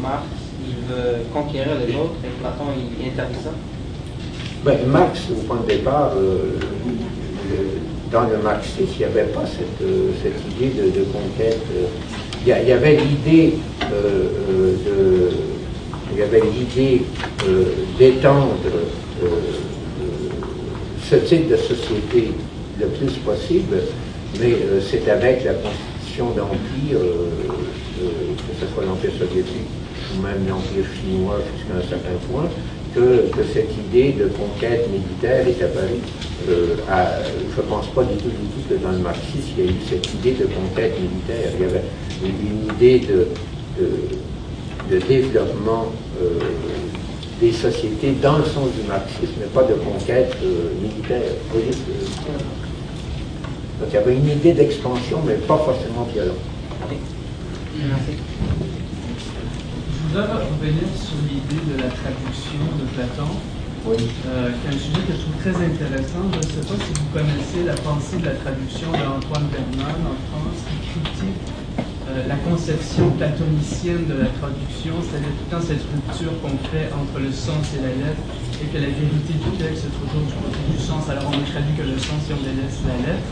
Marx, il veut conquérir les autres et Platon, il interdit ça? Ben, Marx, au point de départ, euh, dans le marxisme, il n'y avait pas cette, euh, idée de, conquête. Euh. Il y, avait l'idée euh, il y avait l'idée d'étendre ce type de société le plus possible, mais c'est avec la constitution d'empire, que ce soit l'empire soviétique ou même l'empire chinois jusqu'à un certain point, que, cette idée de conquête militaire est apparue. Euh, je ne pense pas du tout, du tout que dans le marxisme, il y a eu cette idée de conquête militaire. Il y avait une idée de, développement euh, des sociétés dans le sens du marxisme, mais pas de conquête euh, militaire. donc il y avait une idée d'expansion, mais pas forcément violente. Merci voudrais revenir sur l'idée de la traduction de Platon, oui. euh, qui est un sujet que je trouve très intéressant. Je ne sais pas si vous connaissez la pensée de la traduction d'Antoine Bernard en France, qui critique la conception platonicienne de la traduction, c'est-à-dire tout le temps cette rupture qu'on fait entre le sens et la lettre, et que la vérité du texte est toujours du côté du sens, alors on ne traduit que le sens si on délaisse la lettre.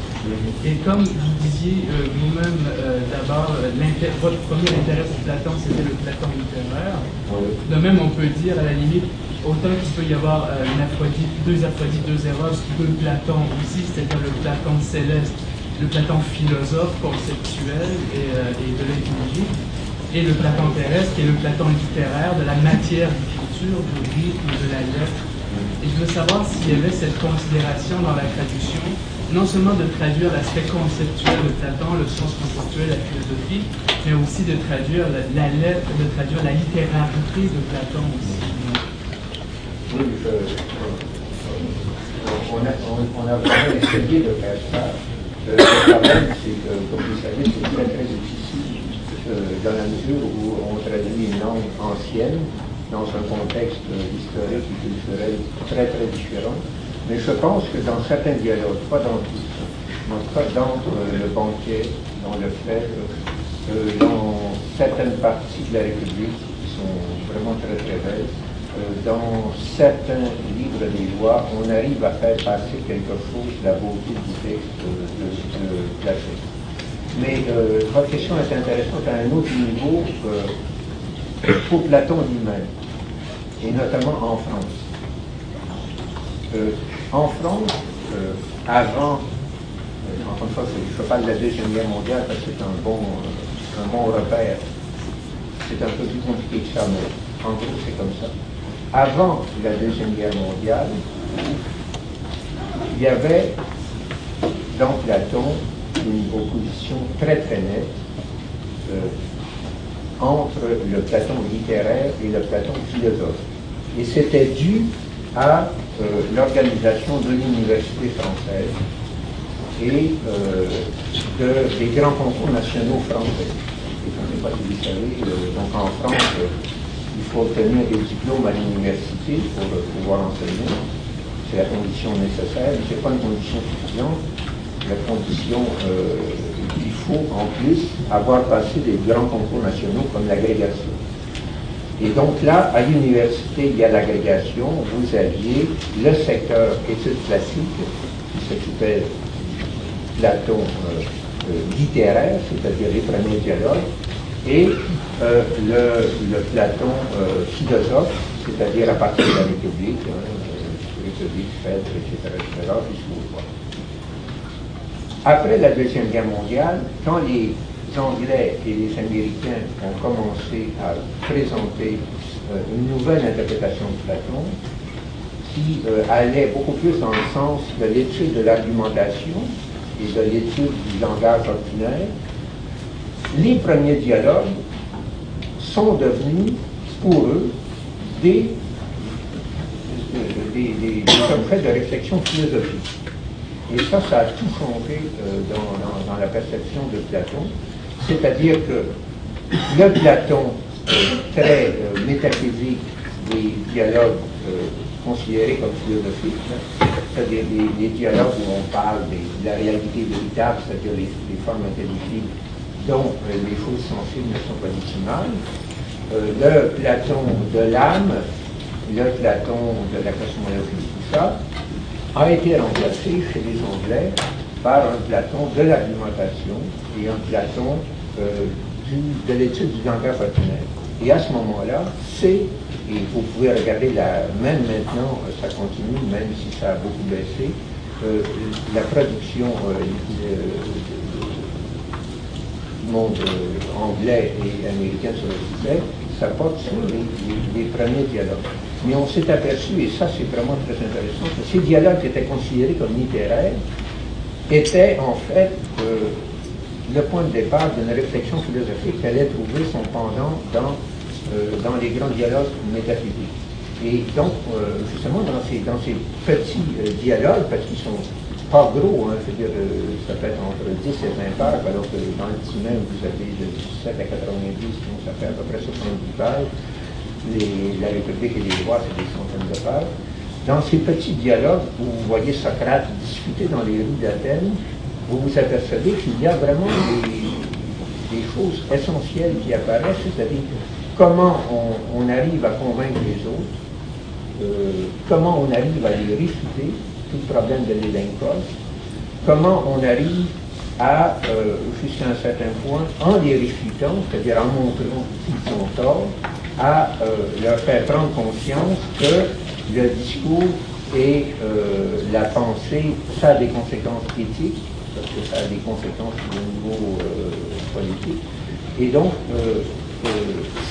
Et comme vous disiez euh, vous-même euh, d'abord, votre premier intérêt pour Platon, c'était le Platon littéraire. De même, on peut dire à la limite, autant qu'il peut y avoir une aphrodite, deux aphrodites, deux erreurs, deux Platon aussi, c'est-à-dire le Platon céleste le Platon philosophe conceptuel et, euh, de l'étymologie, et le Platon terrestre qui est le Platon littéraire de la matière d'écriture, du rythme, de la lettre. Et je veux savoir s'il y avait cette considération dans la traduction, non seulement de traduire l'aspect conceptuel de Platon, le sens conceptuel, la philosophie, mais aussi de traduire la, lettre, de traduire la littérarité de Platon aussi. Oui, on, a, on a vraiment essayé de faire ça. Le problème, c'est que, comme vous savez, c'est très très difficile euh, dans la mesure où on traduit une langue ancienne dans un contexte historique et culturel très très différent. Mais je pense que dans certains dialogues, pas dans tous, en tout cas dans euh, le banquet, dans le fleuve, euh, dans certaines parties de la République qui sont vraiment très très belles, dans certains livres des lois, on arrive à faire passer quelque chose de la beauté du texte de, de Platon. Mais euh, votre question est intéressante à un autre niveau euh, pour Platon lui-même, et notamment en France. Euh, en France, avant, encore une fois, je parle de la Deuxième Guerre mondiale parce que c'est un bon, un bon repère. C'est un peu plus compliqué que ça, mais en gros, c'est comme ça avant la Deuxième Guerre mondiale, il y avait dans Platon une opposition très très nette euh, entre le Platon littéraire et le Platon philosophe. Et c'était dû à euh, l'organisation de l'université française et euh, des grands concours nationaux français. Et si vous savez, donc en France, faut obtenir des diplômes à l'université pour pouvoir enseigner. C'est la condition nécessaire, mais ce n'est pas une condition suffisante. La condition, euh, il faut en plus avoir passé des grands concours nationaux comme l'agrégation. Et donc là, à l'université, il y a l'agrégation. Vous aviez le secteur études classiques qui s'occupait Platon euh, euh, littéraire, c'est-à-dire les premiers dialogues, et euh, le, Platon euh, philosophe, c'est-à-dire à partir de la République, euh, République, Phèdre, etc., jusqu'au Après la Deuxième Guerre mondiale, quand les Anglais et les Américains ont commencé à présenter une nouvelle interprétation de Platon, qui allait beaucoup plus dans le sens de l'étude de l'argumentation et de l'étude du langage ordinaire, les premiers dialogues sont devenus pour eux des, des, des, de réflexion philosophique. Et ça, ça a tout changé euh, dans, la perception de Platon. C'est-à-dire que le Platon très euh, métaphysique des dialogues euh, considérés comme philosophiques, c'est-à-dire des, dialogues où on parle de la réalité véritable, c'est-à-dire les formes intelligibles dont les choses sensibles ne sont pas décimales, euh, le Platon de l'âme, le Platon de la cosmologie, tout ça, a été remplacé chez les Anglais par un Platon de l'argumentation et un Platon euh, de l'étude du langage ordinaire. Et à ce moment-là, c'est, et vous pouvez regarder la, même maintenant, ça continue, même si ça a beaucoup baissé, euh, la production monde euh, anglais et américain sur le sujet, ça porte sur les, premiers dialogues. Mais on s'est aperçu, et ça c'est vraiment très intéressant, que ces dialogues qui étaient considérés comme littéraires étaient en fait euh, le point de départ d'une réflexion philosophique qui allait trouver son pendant dans, euh, dans les grands dialogues métaphysiques. Et donc, justement, dans ces, dans ces petits dialogues, parce qu'ils sont pas gros, hein, dire, euh, ça peut être entre 10 et 20 pages, alors que dans le petit même, vous avez de 17 à 90, donc ça fait à peu près 70 pages. la République et les lois, c'est des centaines de pages. Dans ces petits dialogues où vous voyez Socrate discuter dans les rues d'Athènes, vous vous apercevez qu'il y a vraiment des, choses essentielles qui apparaissent, c'est-à-dire comment on, arrive à convaincre les autres, euh, comment on arrive à les réfuter, le problème de l'élincos, comment on arrive à, euh, jusqu'à un certain point, en les réfutant, c'est-à-dire en montrant qu'ils sont tort, à euh, leur faire prendre conscience que le discours et la pensée, ça a des conséquences éthiques, parce que ça a des conséquences au niveau politique. Et donc,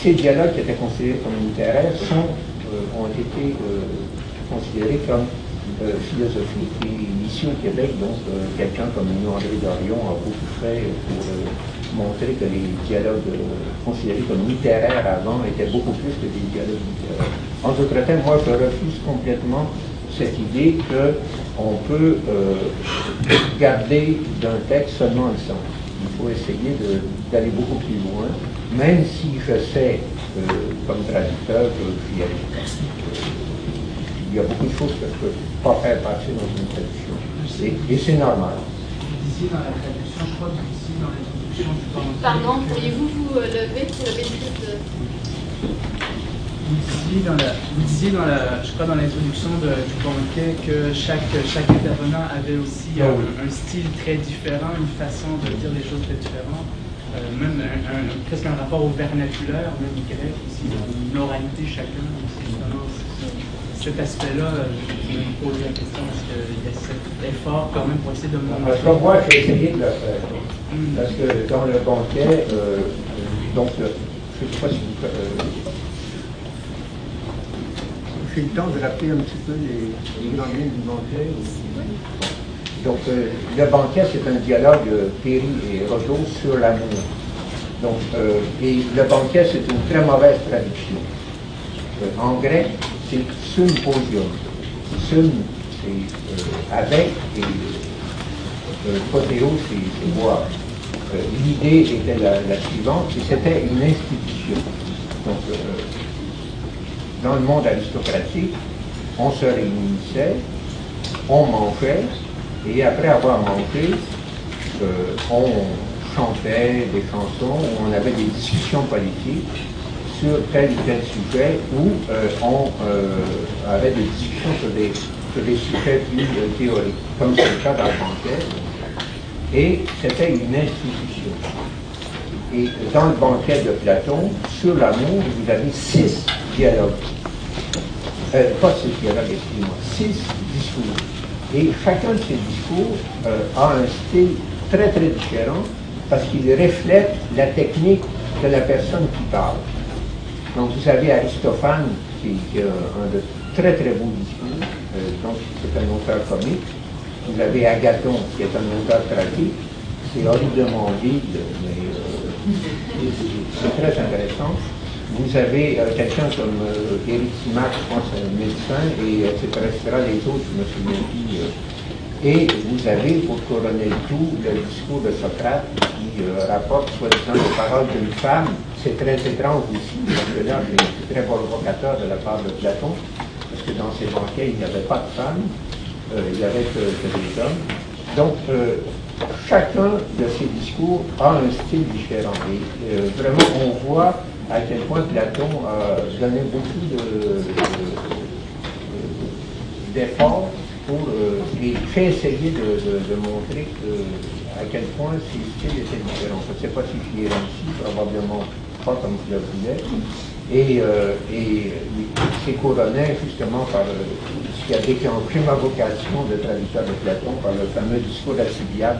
ces dialogues qui étaient considérés comme littéraires sont, euh, ont été euh, considérés comme euh, philosophiques. Et ici au Québec, donc, quelqu'un comme André Dorion, a beaucoup fait pour montrer que les dialogues considérés comme littéraires avant étaient beaucoup plus que des dialogues littéraires. En d'autres termes, moi, je refuse complètement cette idée qu'on peut garder d'un texte seulement le sens. Il faut essayer d'aller beaucoup plus loin même si je sais, euh, comme traducteur, que il y a beaucoup de choses que je ne peux pas faire passer dans une traduction. Et, c'est normal. Vous disiez dans la traduction, je crois que vous disiez dans l'introduction du Pardon, pourriez-vous vous euh, lever pour le bénéfice de... Vous disiez dans la, vous disiez dans la, je crois dans l'introduction du banquet que chaque, chaque intervenant avait aussi ah un, style très différent, une façon de dire les choses très différentes. Euh, même un, presque un rapport au vernaculaire, même grec, aussi, une oralité chacun. Cet aspect-là, euh, je me pose la question, est-ce qu'il y a cet effort quand même pour essayer de montrer Parce que moi, j'ai essayé de le faire. Hmm. Parce que dans le banquet, euh, donc, je ne sais pas si vous... Euh, j'ai le temps de rappeler un petit peu les, les grandes lignes du banquet. Donc, euh, le banquet, c'est un dialogue euh, Péry et Rodeau sur l'amour. Donc, euh, et le banquet, c'est une très mauvaise traduction. en grec, c'est symposium. Sym, c'est avec, et potéo, c'est boire. L'idée était la, la suivante, c'était une institution. Donc, dans le monde aristocratique, on se réunissait, on mangeait, et après avoir mangé, euh, on chantait des chansons, on avait des discussions politiques sur tel ou tel sujet, où euh, on euh, avait des discussions sur des, sujets plus théoriques, comme c'est le cas dans banquet. Et c'était une institution. Et dans le banquet de Platon, sur l'amour, vous avez six dialogues. pas six dialogues, excusez-moi, six discours. Et chacun de ces discours euh, a un style très très différent parce qu'il reflète la technique de la personne qui parle. Donc vous avez Aristophane qui, a un de très très beaux discours, euh, donc c'est un auteur comique. Vous avez Agathon qui est un auteur tragique, c'est horriblement vide, mais euh, c'est très intéressant. Vous avez quelqu'un comme Eric Simac, je pense, un médecin, et etc., les autres, je me souviens plus. Et vous avez, pour couronner le tout, le discours de Socrate qui rapporte soi-disant les paroles d'une femme. C'est très étrange aussi, parce que là, c'est très provocateur de la part de Platon, parce que dans ces banquets, il n'y avait pas de femmes, il n'y avait que, des hommes. Donc, chacun de ces discours a un style différent. Et vraiment, on voit à quel point Platon a donné beaucoup d'efforts pour fait essayer de, montrer à quel point ces styles étaient différents. Je ne sais pas si je l'ai réussi, probablement pas comme je le voulais. Et, euh, c'est couronné justement par euh, ce qui a déclenché ma vocation de traducteur de Platon, par le fameux discours d'Alcibiade,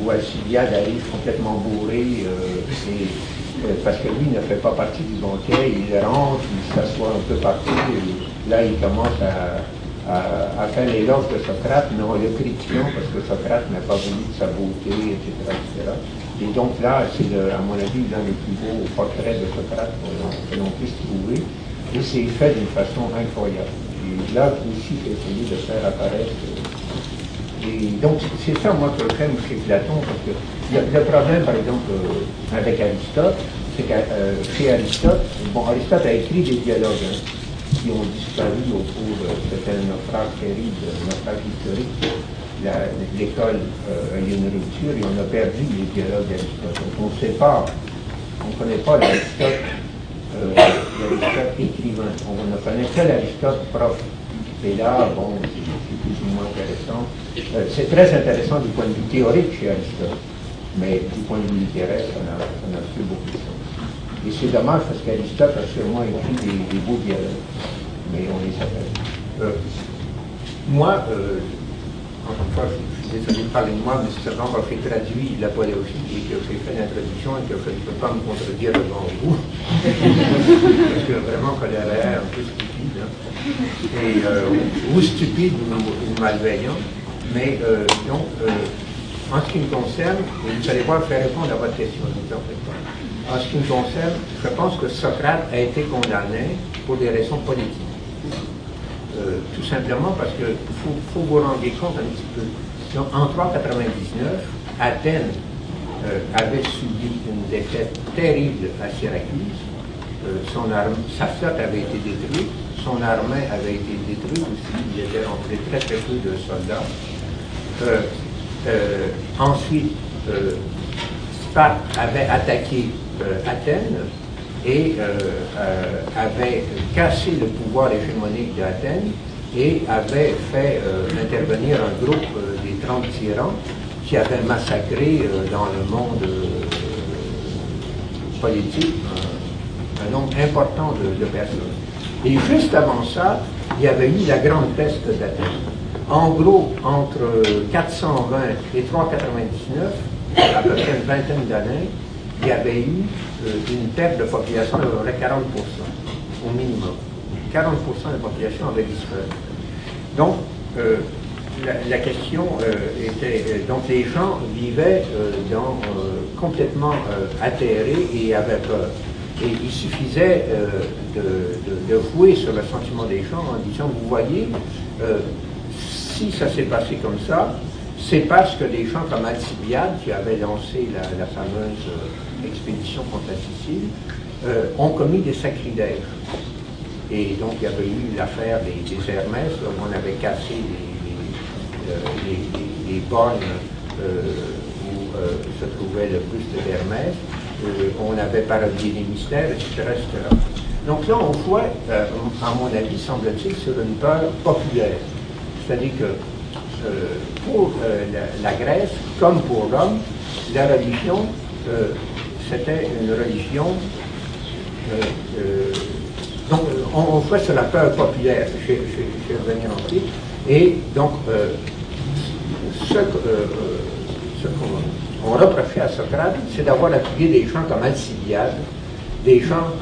où Alcibiade arrive complètement bourré euh, parce que lui ne fait pas partie du banquet, il rentre, il s'assoit un peu partout, et là il commence à, faire l'éloge de Socrate, mais on le critiquant parce que Socrate n'a pas voulu de sa beauté, etc. Et donc là, c'est à mon avis l'un des plus beaux portraits de Socrate que l'on puisse trouver, et c'est fait d'une façon incroyable. Et là aussi, j'ai essayé de faire apparaître. Et donc, c'est ça, moi, que j'aime chez Platon, parce que le, problème, par exemple, euh, avec Aristote, c'est que euh, chez Aristote, bon, Aristote a écrit des dialogues hein, qui ont disparu au cours, de un naufrage terrible, naufrage historique. l'école a eu une rupture et on a perdu les dialogues d'Aristote. On ne sait pas, on ne connaît pas l'Aristote écrivain. On ne connaît que l'Aristote prof. Et là, bon, c'est plus ou moins intéressant. c'est très intéressant du point de vue théorique chez Aristote, mais du point de vue littéraire, ça n'a plus beaucoup de sens. Et c'est dommage parce qu'Aristote a sûrement écrit des, beaux dialogues, mais on les appelle. Euh, moi, euh, encore une fois, je suis désolé de parler de moi, mais c'est seulement que j'ai traduit la paléogie et que j'ai fait l'introduction et que je ne peux pas me contredire devant vous. (laughs) parce que vraiment, elle a l'air un peu stupide. Hein. Et, euh, ou stupide ou, malveillant. Mais donc, en ce qui me concerne, vous allez voir, faire répondre à votre question, ne vous en pas. En ce qui me concerne, je pense que Socrate a été condamné pour des raisons politiques. Euh, tout simplement parce qu'il faut, vous rendre compte un petit peu. en 399, Athènes euh, avait subi une défaite terrible à Syracuse. Euh, son sa flotte avait été détruite, son armée avait été détruite aussi. Il était rentré très très peu de soldats. ensuite, Sparte avait attaqué Athènes et euh, euh, avait cassé le pouvoir hégémonique d'Athènes et avait fait intervenir un groupe des 30 tyrans qui avait massacré dans le monde politique un, nombre important de, personnes. Et juste avant ça, il y avait eu la grande peste d'Athènes. En gros, entre 420 et 399, à peu près une vingtaine d'années, il y avait eu euh, une perte de population de 40 au minimum. 40 de la population avait disparu. Donc, euh, la, question euh, était, donc les gens vivaient dans, complètement atterrés et avaient peur. Et il suffisait de, de, jouer sur le sentiment des gens en disant, vous voyez, si ça s'est passé comme ça, c'est parce que des gens comme Alcibiade, qui avait lancé la, fameuse euh, expédition contre la Sicile, euh, ont commis des sacrilèges. Et donc il y avait eu l'affaire des, Hermès, où on avait cassé les, les, bornes euh, où se trouvait le buste d'Hermès, on avait parodié les mystères, etc., Donc là, on voit, à mon avis, semble-t-il, sur une peur populaire. C'est-à-dire que euh, pour euh, la, Grèce, comme pour Rome, la religion, euh, c'était une religion. donc, on, fait sur la peur populaire, je, vais revenir ensuite. Et donc, ce, qu'on reprochait à Socrate, c'est d'avoir appuyé des gens comme Alcibiade, des gens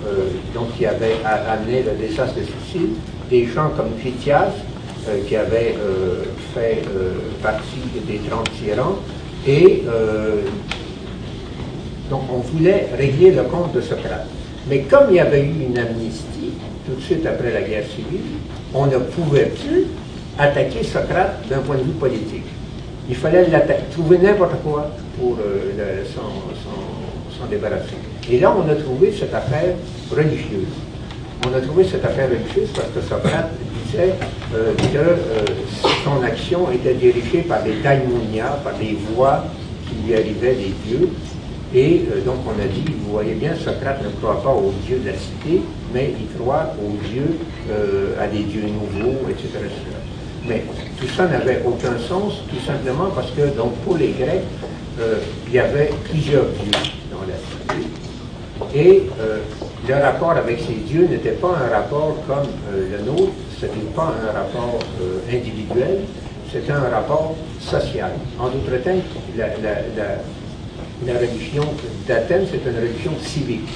donc, qui avaient amené le désastre de Sicile, des gens comme Critias, euh, qui avait euh, fait euh, partie des 30 tyrans. Et donc on voulait régler le compte de Socrate. Mais comme il y avait eu une amnistie tout de suite après la guerre civile, on ne pouvait plus attaquer Socrate d'un point de vue politique. Il fallait trouver n'importe quoi pour s'en débarrasser. Et là, on a trouvé cette affaire religieuse. On a trouvé cette affaire religieuse parce que Socrate euh, que euh, son action était dirigée par des daimonia, par des voix qui lui arrivaient des dieux. Et euh, donc on a dit, vous voyez bien, Socrate ne croit pas aux dieux de la cité, mais il croit aux dieux, à des dieux nouveaux, etc. Mais tout ça n'avait aucun sens, tout simplement parce que donc, pour les Grecs, il y avait plusieurs dieux dans la cité. Et le rapport avec ces dieux n'était pas un rapport comme le nôtre, ce n'est pas un rapport euh, individuel, c'est un rapport social. En d'autres termes, la, religion d'Athènes, c'est une religion civique.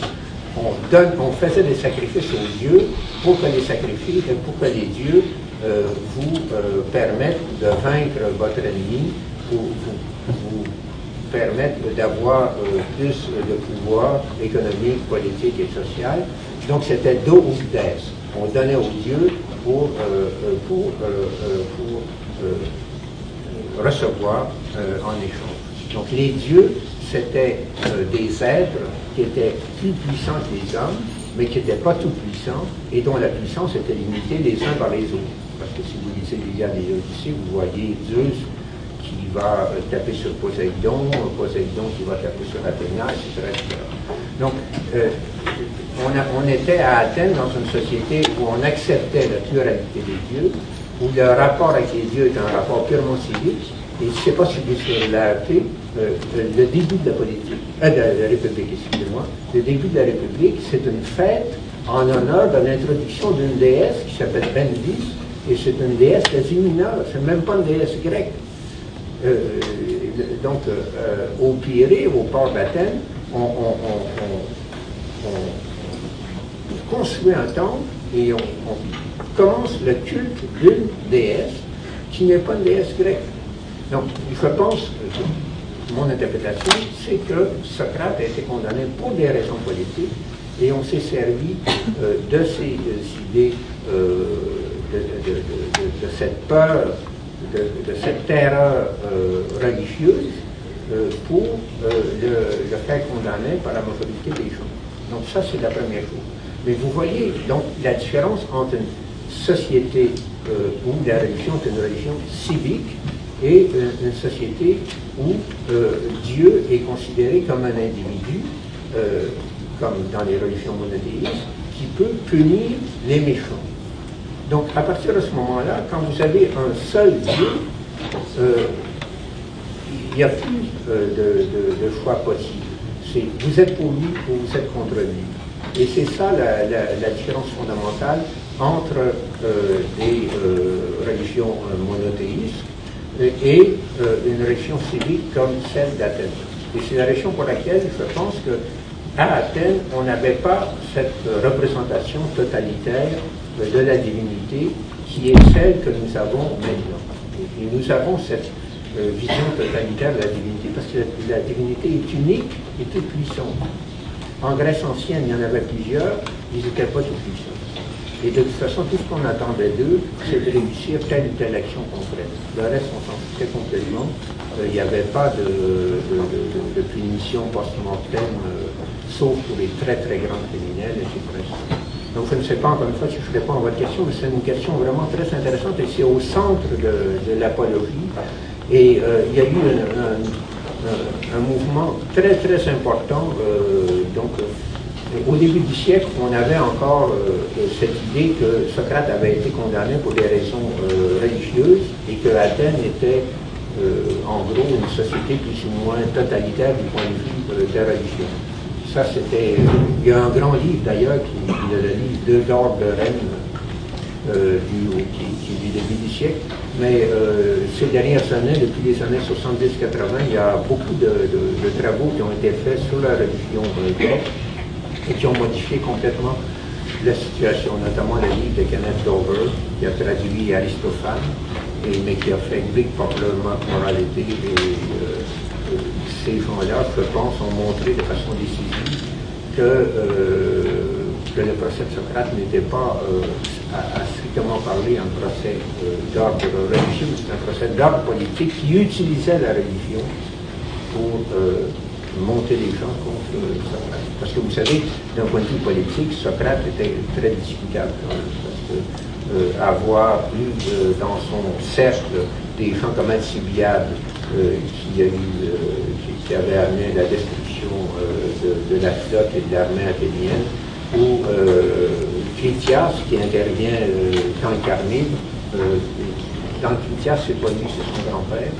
On, donne, on faisait des sacrifices aux dieux pour que les sacrifices, pour que les dieux euh, vous euh, permettent de vaincre votre ennemi, pour vous, permettre d'avoir plus de pouvoir économique, politique et social? Donc c'était do ou des. On donnait aux dieux pour, euh, euh, pour, euh, pour recevoir en échange. Donc les dieux, c'était des êtres qui étaient plus puissants que les hommes, mais qui n'étaient pas tout puissants et dont la puissance était limitée les uns par les autres. Parce que si vous lisez l'Iliade et l'Odyssée, vous voyez Zeus qui va taper sur Poséidon, Poséidon qui va taper sur Athéna, etc. Donc, on, on, était à Athènes dans une société où on acceptait la pluralité des dieux, où le rapport avec les dieux est un rapport purement civique, et je ne sais pas si vous l'avez appelé, euh, le début de la politique, euh, de la République, excusez-moi, le début de la République, c'est une fête en honneur de l'introduction d'une déesse qui s'appelle Bendis, et c'est une déesse quasi mineure, c'est même pas une déesse grecque. Euh, donc, au Pirée, au port d'Athènes, on, construit un temple et on commence le culte d'une déesse qui n'est pas une déesse grecque. Donc, je pense, mon interprétation, c'est que Socrate a été condamné pour des raisons politiques et on s'est servi euh, de ces idées, euh, de, cette peur, de, cette terreur euh, religieuse pour le, faire condamner par la majorité des gens. Donc ça, c'est la première chose. Mais vous voyez donc la différence entre une société où la religion est une religion civique et une société où euh, Dieu est considéré comme un individu, euh, comme dans les religions monothéistes, qui peut punir les méchants. Donc à partir de ce moment-là, quand vous avez un seul Dieu, euh, il n'y a plus de, choix possible. C'est vous êtes pour lui ou vous êtes contre lui. Et c'est ça la, différence fondamentale entre des religions monothéistes et euh, une région civique comme celle d'Athènes. Et c'est la région pour laquelle je pense que à Athènes, on n'avait pas cette représentation totalitaire de la divinité qui est celle que nous avons maintenant. Et nous avons cette euh, vision totalitaire de la divinité parce que la, divinité est unique et toute puissante. En Grèce ancienne, il y en avait plusieurs, ils n'étaient pas tout puissants. Et de toute façon, tout ce qu'on attendait d'eux, c'est de réussir telle ou telle action concrète. Le reste, on s'en foutait complètement. Euh, il n'y avait pas de, punition post-mortem, euh, sauf pour les très très grands criminels, etc. Donc je ne sais pas encore une fois si je réponds à votre question, mais c'est une question vraiment très intéressante et c'est au centre de, l'apologie. Et euh, il y a eu un, mouvement très très important, donc au début du siècle, on avait encore euh, cette idée que Socrate avait été condamné pour des raisons euh, religieuses et que Athènes était euh, en gros une société plus ou moins totalitaire du point de vue de la religion. Ça, c'était. Il y a un grand livre d'ailleurs, qui, est le livre Deux d'ordre de Rennes, qui, du début du siècle. Mais ces dernières années, depuis les années 70-80, il y a beaucoup de, de, travaux qui ont été faits sur la religion grecque et qui ont modifié complètement la situation, notamment le livre de Kenneth Dover, qui a traduit Aristophane, mais qui a fait Greek Popular Morality. Et euh, ces gens-là, je pense, ont montré de façon décisive que, euh, le procès de Socrate n'était pas, euh, à, strictement parler, un procès d'ordre religieux, mais un procès d'ordre politique qui utilisait la religion pour monter les gens contre Socrate. Parce que vous savez, d'un point de vue politique, Socrate était très discutable parce que euh, avoir eu euh, dans son cercle des gens comme Alcibiade, euh, qui, a eu, qui, avait amené la destruction de, la flotte et de l'armée athénienne, ou Critias qui intervient dans le Carmine. dans Critias, c'est pas lui, c'est son grand-père.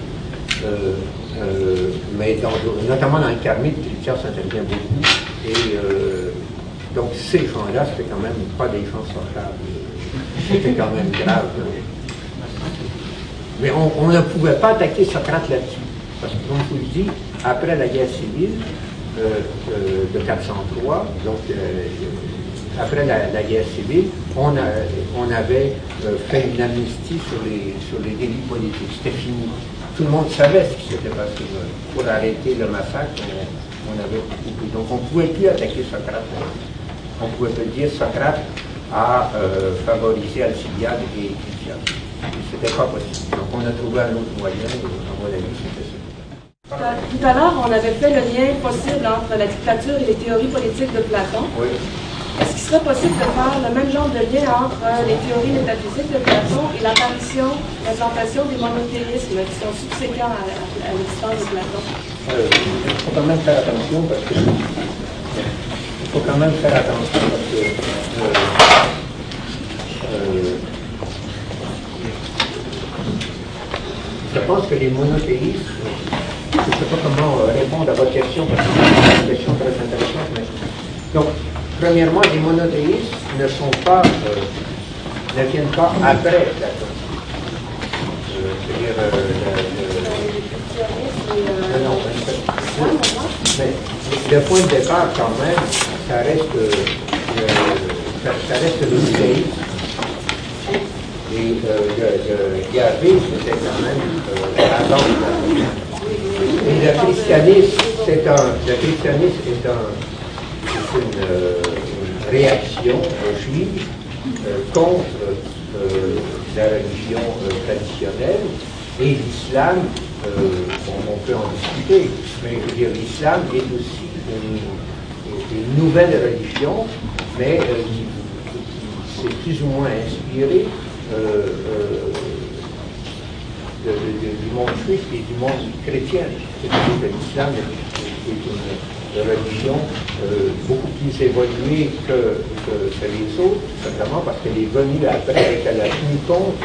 Euh, mais notamment dans le Carmite, Critias intervient beaucoup. Et euh, donc ces gens-là, c'était quand même pas des gens sortables. C'était quand même grave. Mais on, ne pouvait pas attaquer Socrate là-dessus. Parce que, comme je vous le dis, après la guerre civile euh, de 403, donc après la, guerre civile, on, on avait fait une amnistie sur les, sur les délits politiques. C'était fini tout le monde savait ce qui s'était passé. Pour arrêter le massacre, on, avait coupé. Donc on ne pouvait plus attaquer Socrate. On pouvait pas dire Socrate a euh, favorisé Alcibiade et Critias. Ce n'était pas possible. Donc on a trouvé un autre moyen, et à mon avis, c'était ça. Tout à l'heure, on avait fait le lien possible entre la dictature et les théories politiques de Platon. Oui. Serait possible de faire le même genre de lien entre euh, les théories métaphysiques de Platon et l'apparition, l'implantation des monothéismes qui sont subséquents à, l'existence de Platon? Euh, il faut quand même faire attention parce que il faut quand même faire attention parce que euh, euh, je pense que les monothéistes, je ne sais pas comment euh, répondre à votre question parce que c'est une question très intéressante. Mais... Donc, premièrement, les monothéistes ne sont pas, euh, ne viennent pas après Platon. Euh, C'est-à-dire, euh, le- le- non, mais le point de départ, quand même, ça reste, euh, le- ça, ça reste le judaïsme. Et euh, le, Yahvé, c'était quand même euh, la base Et le christianisme, c'est un, le christianisme est, un, c'est une, euh, une réaction juive euh, contre euh, la religion euh, traditionnelle et l'islam, on, peut en discuter, mais l'islam est aussi une, une nouvelle religion, mais qui, s'est plus ou moins inspirée du monde juif et du monde chrétien. C'est-à-dire que l'islam est, est une religion euh, beaucoup plus évoluée que, que- que les autres, simplement parce qu'elle est venue après et qu'elle a tenu compte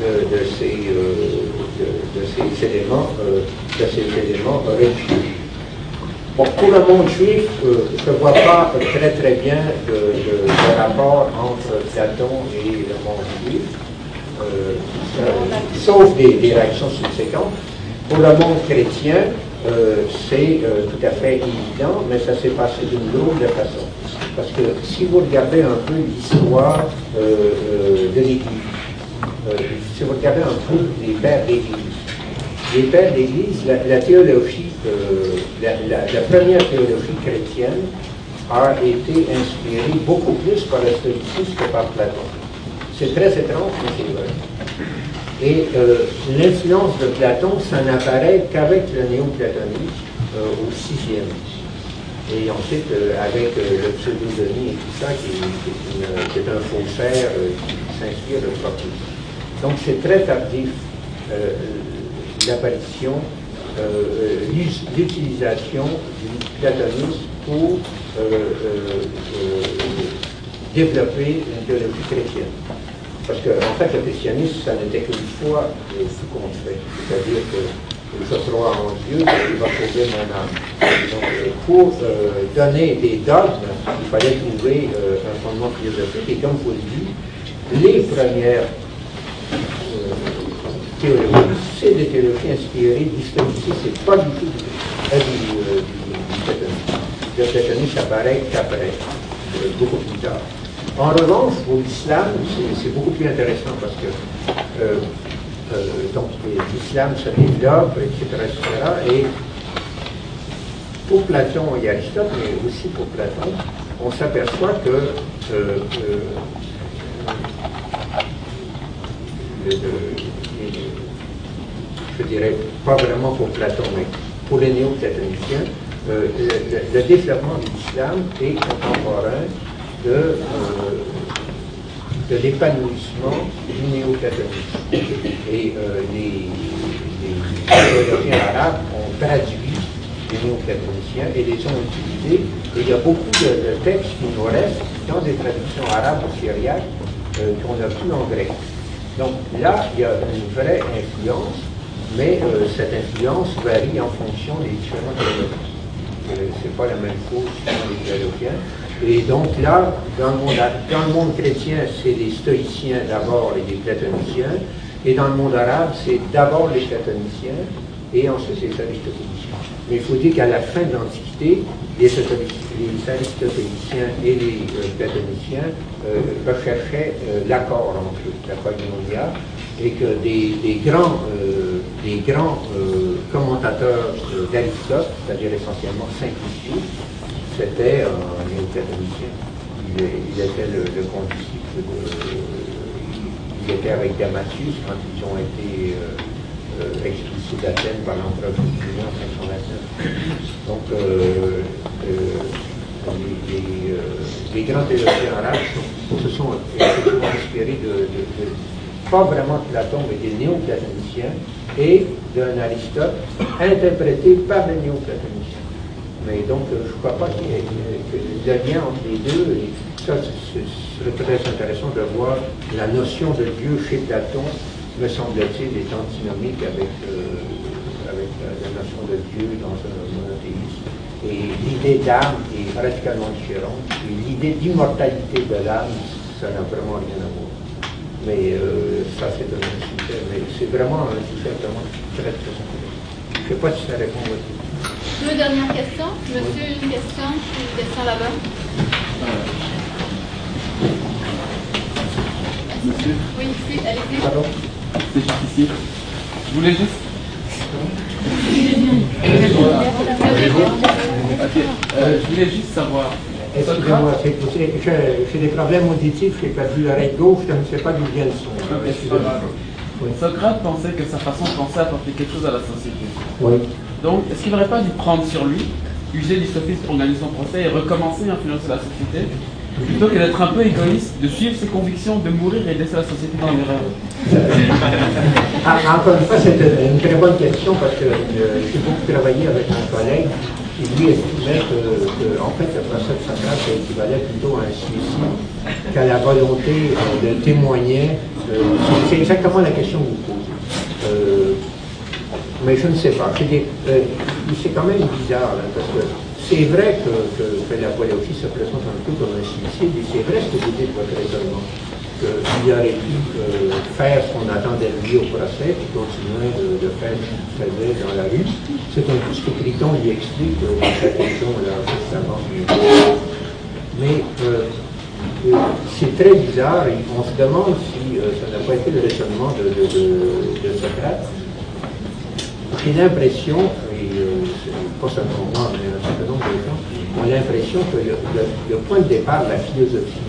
de, de ces, de, de éléments, euh, de ces éléments religieux. Bon, pour le monde juif, euh, je ne vois pas très très bien de, de- de rapport entre Platon et le monde juif, sauf des, des réactions subséquentes. Pour le monde chrétien, euh, c'est euh, tout à fait évident, mais ça s'est passé d'une drôle de façon. Parce que si vous regardez un peu l'histoire euh, de l'Église, si vous regardez un peu les pères d'Église, les pères d'Église, la, théologie, la première théologie chrétienne a été inspirée beaucoup plus par le stoïcisme que par Platon. C'est très étrange, mais c'est vrai. Et euh, l'influence de Platon, ça n'apparaît qu'avec le néoplatonisme euh, au sixième. Et ensuite, euh, avec euh, le pseudo-Denis et tout ça, qui, est, une- qui est qui s'inspire de Proclus. Donc c'est très tardif l'apparition, l'utilisation du platonisme pour développer une théologie chrétienne. Parce qu'en en fait, le christianisme, ça n'était qu'une foi euh, ce. C'est-à-dire que je crois en Dieu, il va sauver mon âme. Donc, euh, pour euh, donner des dogmes, il fallait trouver euh, un fondement philosophique. Et comme vous le dites, les premières euh, théologies, c'est des théologies inspirées du stoïcisme, c'est pas du tout du, euh, du, euh. Le platonisme apparaît qu'après, euh, beaucoup plus tard. En revanche, pour l'islam, c'est- beaucoup plus intéressant parce que euh, euh, donc l'islam se développe, etc., etc. Et pour Platon et Aristote, mais aussi pour Platon, on s'aperçoit que euh, je dirais pas vraiment pour Platon, mais pour les néo-platoniciens, le- le développement de l'islam est contemporain de, euh, de l'épanouissement du néoplatonisme. Et euh, les, les théologiens arabes ont traduit les néoplatoniciens et les ont utilisés. Et il y a beaucoup de, textes qui nous restent dans des traductions arabes ou syriaques euh, qu'on a plus en grec. Donc là, il y a une vraie influence, mais cette influence varie en fonction des différents théologiens. Euh, c'est pas la même chose selon les théologiens. Et donc là, dans le monde, chrétien, c'est les stoïciens d'abord et les platoniciens. Et dans le monde arabe, c'est d'abord les platoniciens et ensuite les aristotéliciens. Mais il faut dire qu'à la fin de l'Antiquité, les, les aristotéliciens et les euh, platoniciens euh, recherchaient euh, l'accord entre eux, la koinonia, et que des, grands, des grands commentateurs d'Aristote, c'est-à-dire essentiellement Saint-Lucius, c'était un néoplatonicien. Il, il était le. Il était avec Damasius quand ils ont été euh, euh, expulsés d'Athènes par l'empereur Julien en 529. Donc, euh, euh, euh, les grands théologiens arabes se sont effectivement inspirés de, pas vraiment de Platon, mais des néo-platoniciens et d'un Aristote interprété par les néo-platoniciens. Mais donc, je ne crois pas qu'il y ait le lien entre les deux. Et ça, ce serait très intéressant de voir la notion de Dieu chez Platon, me semble-t-il, est antinomique avec, euh, la, notion de Dieu dans un monothéisme. Et l'idée d'âme est radicalement différente. Et l'idée d'immortalité de l'âme, ça n'a vraiment rien à voir. Mais euh, ça, c'est un sujet. Mais c'est vraiment un sujet vraiment très, très intéressant. Je ne sais pas si ça répond à votre Deux dernières questions. Monsieur, une question, une question là-bas. Monsieur Oui, ici, allez-y. Pardon C'est juste ici. Je voulais juste. Euh, je voulais juste savoir. Excusez-moi, j'ai des problèmes auditifs, j'ai perdu l'oreille gauche, je ne sais pas d'où vient le son. Socrate pensait que sa façon de penser apportait quelque chose à la société. Oui. Donc, est-ce qu'il n'aurait pas dû prendre sur lui, user du sophisme pour gagner son procès et recommencer à influencer la société plutôt que d'être un peu égoïste, de suivre ses convictions, de mourir et de laisser la société dans l'erreur (laughs) ah, Encore une fois, c'est une très bonne question parce que euh, j'ai beaucoup travaillé avec un collègue qui lui estimait que, en fait, le procès de Socrate équivalait plutôt à un suicide qu'à la volonté euh, de témoigner. C'est exactement la question que vous posez. Euh, mais je ne sais pas. C'est quand même bizarre, parce que c'est vrai que, que, poésie se présente un peu comme un suicide, et c'est vrai ce que vous dites votre raisonnement, qu'il aurait pu euh, faire ce qu'on attendait de lui au procès, puis continuer de, faire ce qu'il dans la rue. C'est un peu ce que Criton lui explique euh, dans question là, avant. Mais euh, c'est très bizarre, et on se demande si ça n'a pas été le raisonnement de, Socrate. J'ai l'impression, pas seulement moi, mais un certain nombre de gens, ont l'impression que le, point de départ de la philosophie,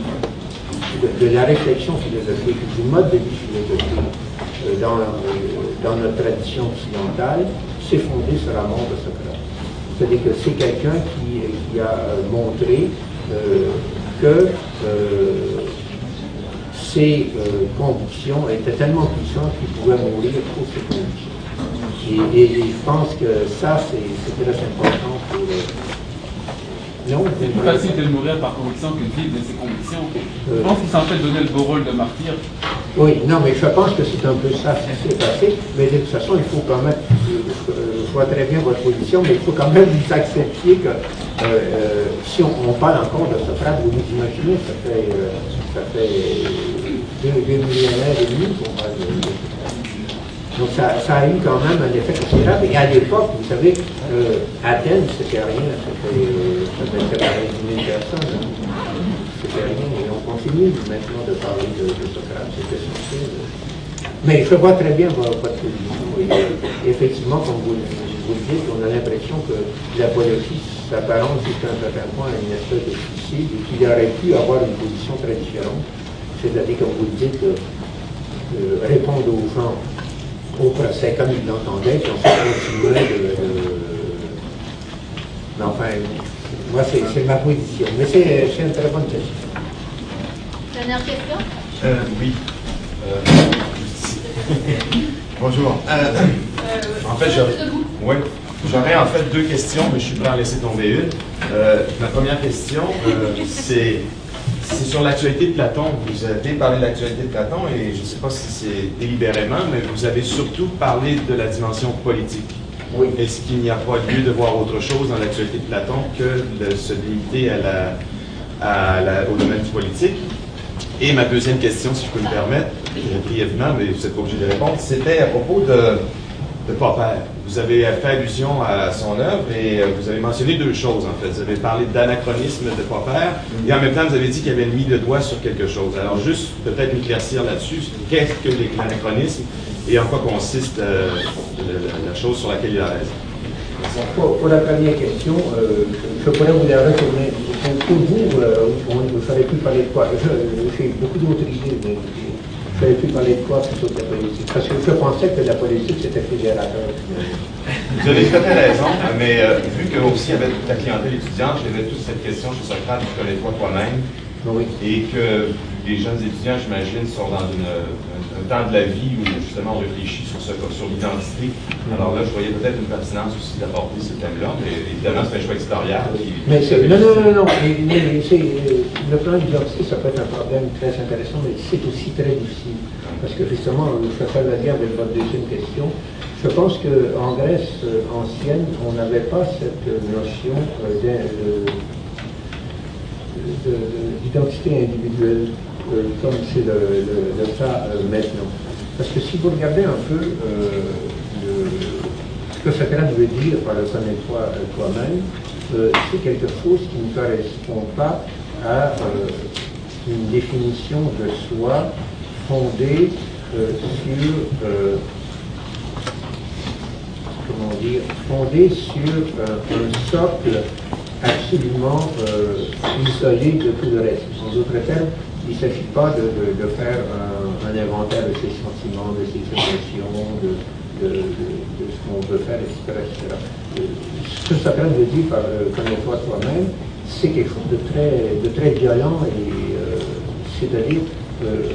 de, la réflexion philosophique, du mode de vie philosophique euh, dans, euh, notre tradition occidentale, s'est fondé sur la mort de Socrate. C'est-à-dire que c'est quelqu'un qui, a euh, montré que ses convictions étaient tellement puissantes qu'il pouvait mourir pour ses convictions. Et, je pense que ça, c'est très important pour... Non, c'est plus facile de mourir par conviction que de vivre de ses convictions. Je euh. pense qu'il s'en fait donner le beau rôle de martyr. Oui, non, mais je pense que c'est un peu ça qui s'est passé. Mais de toute façon, il faut quand même, je, vois très bien votre position, mais il faut quand même vous accepter que euh, euh, si on, parle encore de Socrate, vous vous imaginez, ça fait, ça fait deux, millénaires et demi qu'on parle de, donc ça, a eu quand même un effet considérable. Et à l'époque, vous savez, euh, Athènes, c'était rien, c'était euh, 10 000 personnes. Hein. C'était rien. Et on continue maintenant de parler de, Socrate, essentiel. Mais je vois très bien votre, position. effectivement, comme vous, vous le dites, on a l'impression que la politique s'apparente jusqu'à un certain point à une espèce de suicide et qu'il aurait pu avoir une position très différente. C'est-à-dire, comme vous le dites, euh, répondre aux gens au procès comme il l'entendait, puis on continuait de, de... Mais enfin, moi, c'est ma position. Mais c'est une très bonne question. Dernière question? Euh, Oui. (laughs) Euh, bonjour. Euh, en fait, j'aurais en fait deux questions, mais je suis prêt à en laisser tomber une. ma première question, (laughs) c'est c'est sur l'actualité de Platon. Vous avez parlé de l'actualité de Platon et je ne sais pas si c'est délibérément, mais vous avez surtout parlé de la dimension politique. Oui. Est-ce qu'il n'y a pas lieu de voir autre chose dans l'actualité de Platon que de se limiter à la, au domaine politique? Et ma deuxième question, si je peux me permettre, brièvement, mais vous n'êtes pas obligé de répondre, c'était à propos de, de Popper. Vous avez fait allusion à son œuvre et euh, vous avez mentionné deux choses en fait. Vous avez parlé d'anachronisme de Popper et en même temps vous avez dit qu'il avait mis le doigt sur quelque chose. Alors juste peut-être éclaircir là-dessus, qu'est-ce que l'anachronisme et en quoi consiste euh, la, chose sur laquelle il a raison? Pour, la première question, euh, je pourrais vous la retourner. Pour vous, vous ne savez plus parler de quoi J'ai beaucoup d'autres idées, mais J'aurais pu parler de quoi plutôt que de la politique Parce que je pensais que la politique, c'était fédérateur. Vous avez tout à fait raison, mais euh, vu que aussi avec ta clientèle étudiante, j'avais toute cette question chez Socrate, tu connais toi toi-même, Oui. et que les jeunes étudiants, j'imagine, sont dans une, un, un temps de la vie où justement on réfléchit sur, ce, sur l'identité. Alors là, je voyais peut-être une pertinence aussi d'aborder ce thème-là, mais évidemment, c'est un choix éditorial. qui- Mais non, non, non, non. Euh, le plan d'identité, ça peut être un problème très intéressant, mais c'est aussi très difficile. Parce que justement, je fais le lien avec votre deuxième question. Je pense qu'en Grèce euh, ancienne, on n'avait pas cette notion euh, de- de- d'identité individuelle euh, comme c'est le, cas euh, maintenant. Parce que si vous regardez un peu euh, ce que Socrate veut dire par le connais-toi toi-même, c'est quelque chose qui ne correspond pas à une définition de soi fondée sur comment dire, fondée sur un socle absolument euh, isolé de tout le reste. En d'autres termes, il ne s'agit pas de, de- faire un, inventaire de ses sentiments, de ses émotions, de, de- ce qu'on veut faire, etc. Euh, Ce que Socrate veut dire par euh, connais-toi toi-même, c'est quelque chose de très, de très violent euh, c'est-à-dire euh,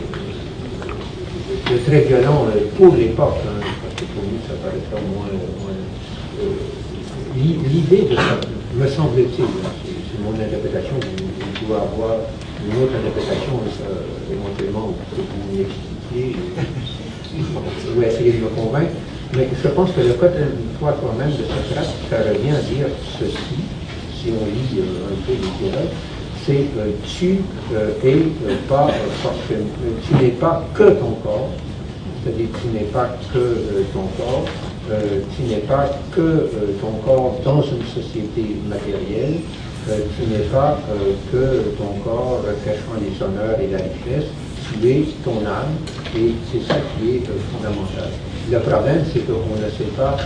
de très violent pour l'époque, hein, parce que pour nous ça paraîtrait moins. moins, l'i- L'idée de ça, me semble-t-il, hein, c'est mon interprétation, vous, pouvez avoir une autre interprétation, ça, éventuellement, pouvez vous ou essayer de me convaincre, mais je pense que le code toi toi-même de Socrate, ça revient à dire ceci, si on lit euh, un peu littéral, c'est euh, tu euh, es euh, pas euh, euh, tu n'es pas que ton corps, c'est-à-dire tu n'es pas que euh, ton corps, euh, tu n'es pas que euh, ton corps dans une société matérielle, euh, tu n'es pas euh, que ton corps cachant les honneurs et la richesse, tu es ton âme et c'est ça qui est euh, fondamental. Le problème, c'est qu'on ne sait pas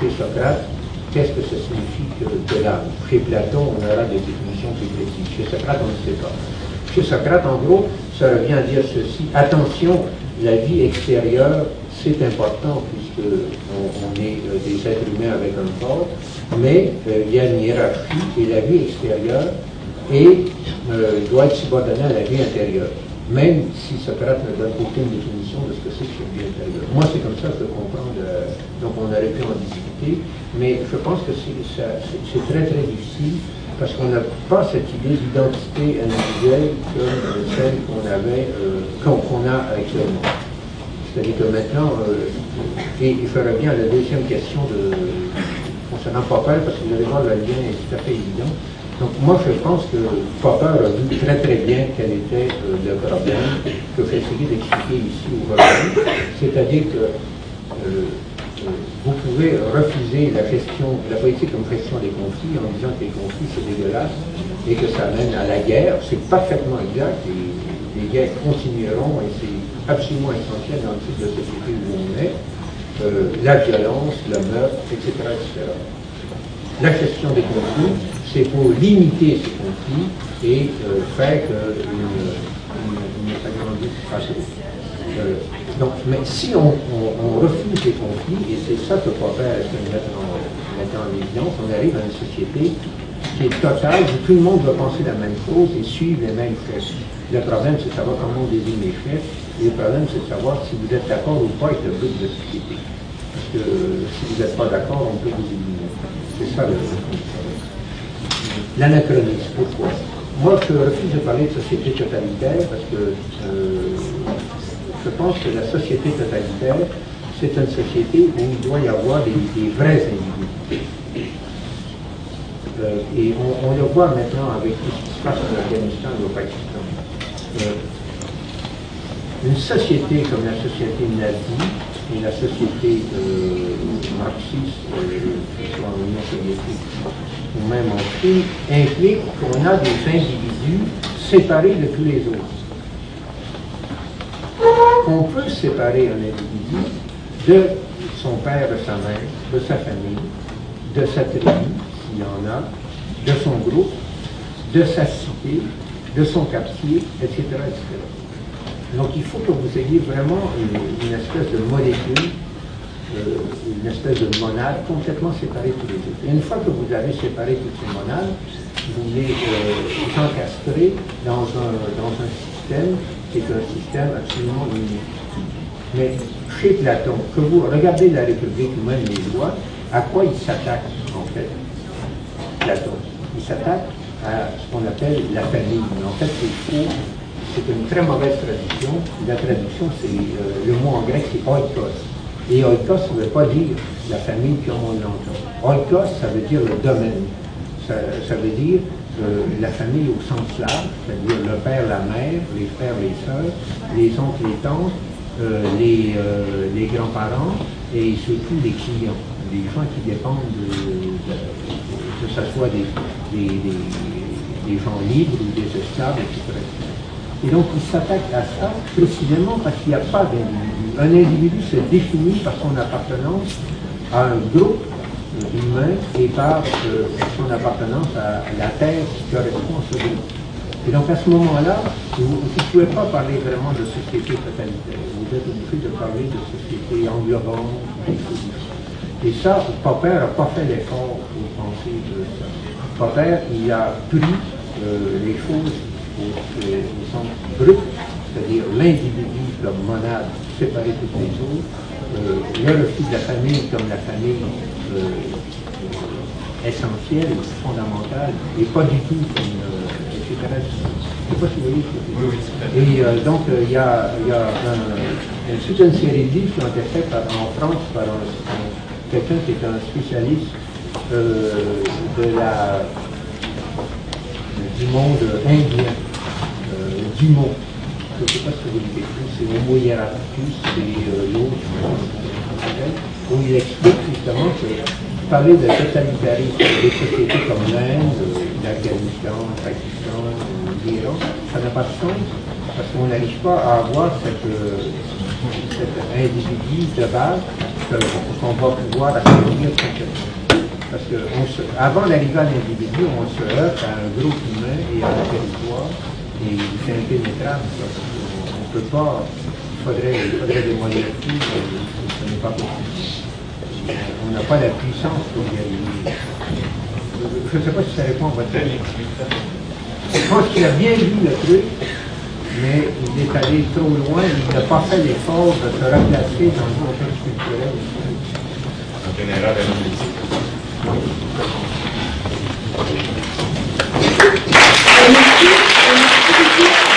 chez Socrate qu'est-ce que ça signifie que, que l'âme. Chez Platon, on aura des définitions plus précises. Chez Socrate, on ne sait pas. Chez Socrate, en gros, ça revient à dire ceci. Attention, la vie extérieure, c'est important puisque on, est euh, des êtres humains avec un corps, mais euh, il y a une hiérarchie et la vie extérieure et, euh, doit être subordonnée à la vie intérieure. Même si Socrate ne donne aucune définition de ce que c'est que cette vie intérieure. Moi, c'est comme ça que je comprends, donc on aurait pu en discuter, mais je pense que c'est très très difficile parce qu'on n'a pas cette idée d'identité individuelle comme celle qu'on avait, qu'on a actuellement. C'est-à-dire que maintenant, euh, et je reviens à la deuxième question concernant Popper, parce que vous allez voir, le lien est tout à fait évident. Donc moi, je pense que Popper a vu très très bien quel était euh, le problème que essayé d'expliquer ici aujourd'hui. C'est-à-dire que euh, euh, vous pouvez refuser la gestion, la politique comme gestion des conflits en disant que les conflits c'est dégueulasse et que ça mène à la guerre. C'est parfaitement exact et les guerres continueront et c'est absolument essentiel dans le type de société où on est. Euh, la violence, le meurtre, etc., etc. La gestion des conflits, c'est pour limiter ces conflits et euh, faire une agrandisse euh, donc, mais si on, refuse les conflits, et c'est ça que Popper en, mettre en évidence, on arrive à une société qui est totale, où tout le monde va penser la même chose et suivre les mêmes chefs. Le problème, c'est de savoir comment on désigne les chefs, et le problème, c'est de savoir si vous êtes d'accord ou pas avec le but de la société. Parce que si vous n'êtes pas d'accord, on peut vous éliminer. C'est ça le problème. L'anachronisme, pourquoi? Moi, je refuse de parler de société totalitaire parce que euh, je pense que la société totalitaire, c'est une société où il doit y avoir des, des vrais individus. Euh, et on, le voit maintenant avec tout ce qui se passe en Afghanistan et au Pakistan. Euh, une société comme la société nazie et la société euh, marxiste, que ce soit en Union soviétique ou même en Chine, implique qu'on a des individus séparés de tous les autres. On peut séparer un individu de son père, de sa mère, de sa famille, de sa tribu, y en a, de son groupe, de sa cité, de son quartier, etc. etc. Donc il faut que vous ayez vraiment une, espèce de molécule, euh, une espèce de monade complètement séparée tous les deux. Et une fois que vous avez séparé toutes ces monades, vous les euh, encastrez dans un, dans un système qui est un système absolument unique. Mais chez Platon, que vous regardez la République même les lois, à quoi il s'attaque en fait? Platon Il s'attaque à ce qu'on appelle la famille. En fait, c'est une très mauvaise traduction. La traduction, c'est euh, le mot en grec, c'est oikos. Et oikos, ça ne veut pas dire la famille comme on l'entend. Oikos, ça veut dire le domaine. Ça, veut dire euh, la famille au sens large, c'est-à-dire le père, la mère, les frères, les sœurs, les oncles, les tantes, les, euh, les grands-parents et surtout les clients, les gens qui dépendent de, de- que ce soit des, gens libres ou des esclaves, etc. Et donc il s'attaque à ça précisément parce qu'il n'y a pas d'individu. Un individu se définit par son appartenance à un groupe humain et par euh, son appartenance à la terre qui correspond à ce groupe. Et donc à ce moment-là, vous ne pouvez pas parler vraiment de société totalitaire. Vous êtes obligé de parler de société englobante. Et ça, Popper n'a pas fait l'effort penser de il a pris euh, les choses au, euh, au sens brut, c'est-à-dire l'individu comme monade séparé toutes les autres, euh, le refus de la famille comme la famille essentielle, fondamentale, et pas du tout comme euh, etc. Je ne sais pas si vous voyez ce que. Et euh, donc, euh, il y a, il y a un- une- toute une série de livres qui ont été faits par- en France par un- un- quelqu'un qui est un spécialiste euh, de la, du monde indien, euh, du mot. Je ne sais pas ce que vous dites, c'est Homo hieraticus, euh, l'autre, où il explique justement que parler de totalitarisme des sociétés comme l'Inde, l'Afghanistan, le Pakistan, l'Iran, ça n'a pas de sens parce qu'on n'arrive pas à avoir cette, euh, cet individu de base qu'on va pouvoir accueillir complètement. Parce que on se- avant d'arriver à l'individu, on se heurte à un groupe humain et à un territoire, et c'est impénétrable. On ne peut pas, il faudrait, il faudrait des moyens mais ce n'est pas possible. On n'a pas la puissance pour y arriver. Je ne sais pas si ça répond à votre question. Je pense qu'il a bien vu le truc, mais il est allé trop loin, il n'a pas fait l'effort de se replacer dans le contexte culturel. Une erreur analytique. Merci. Merci.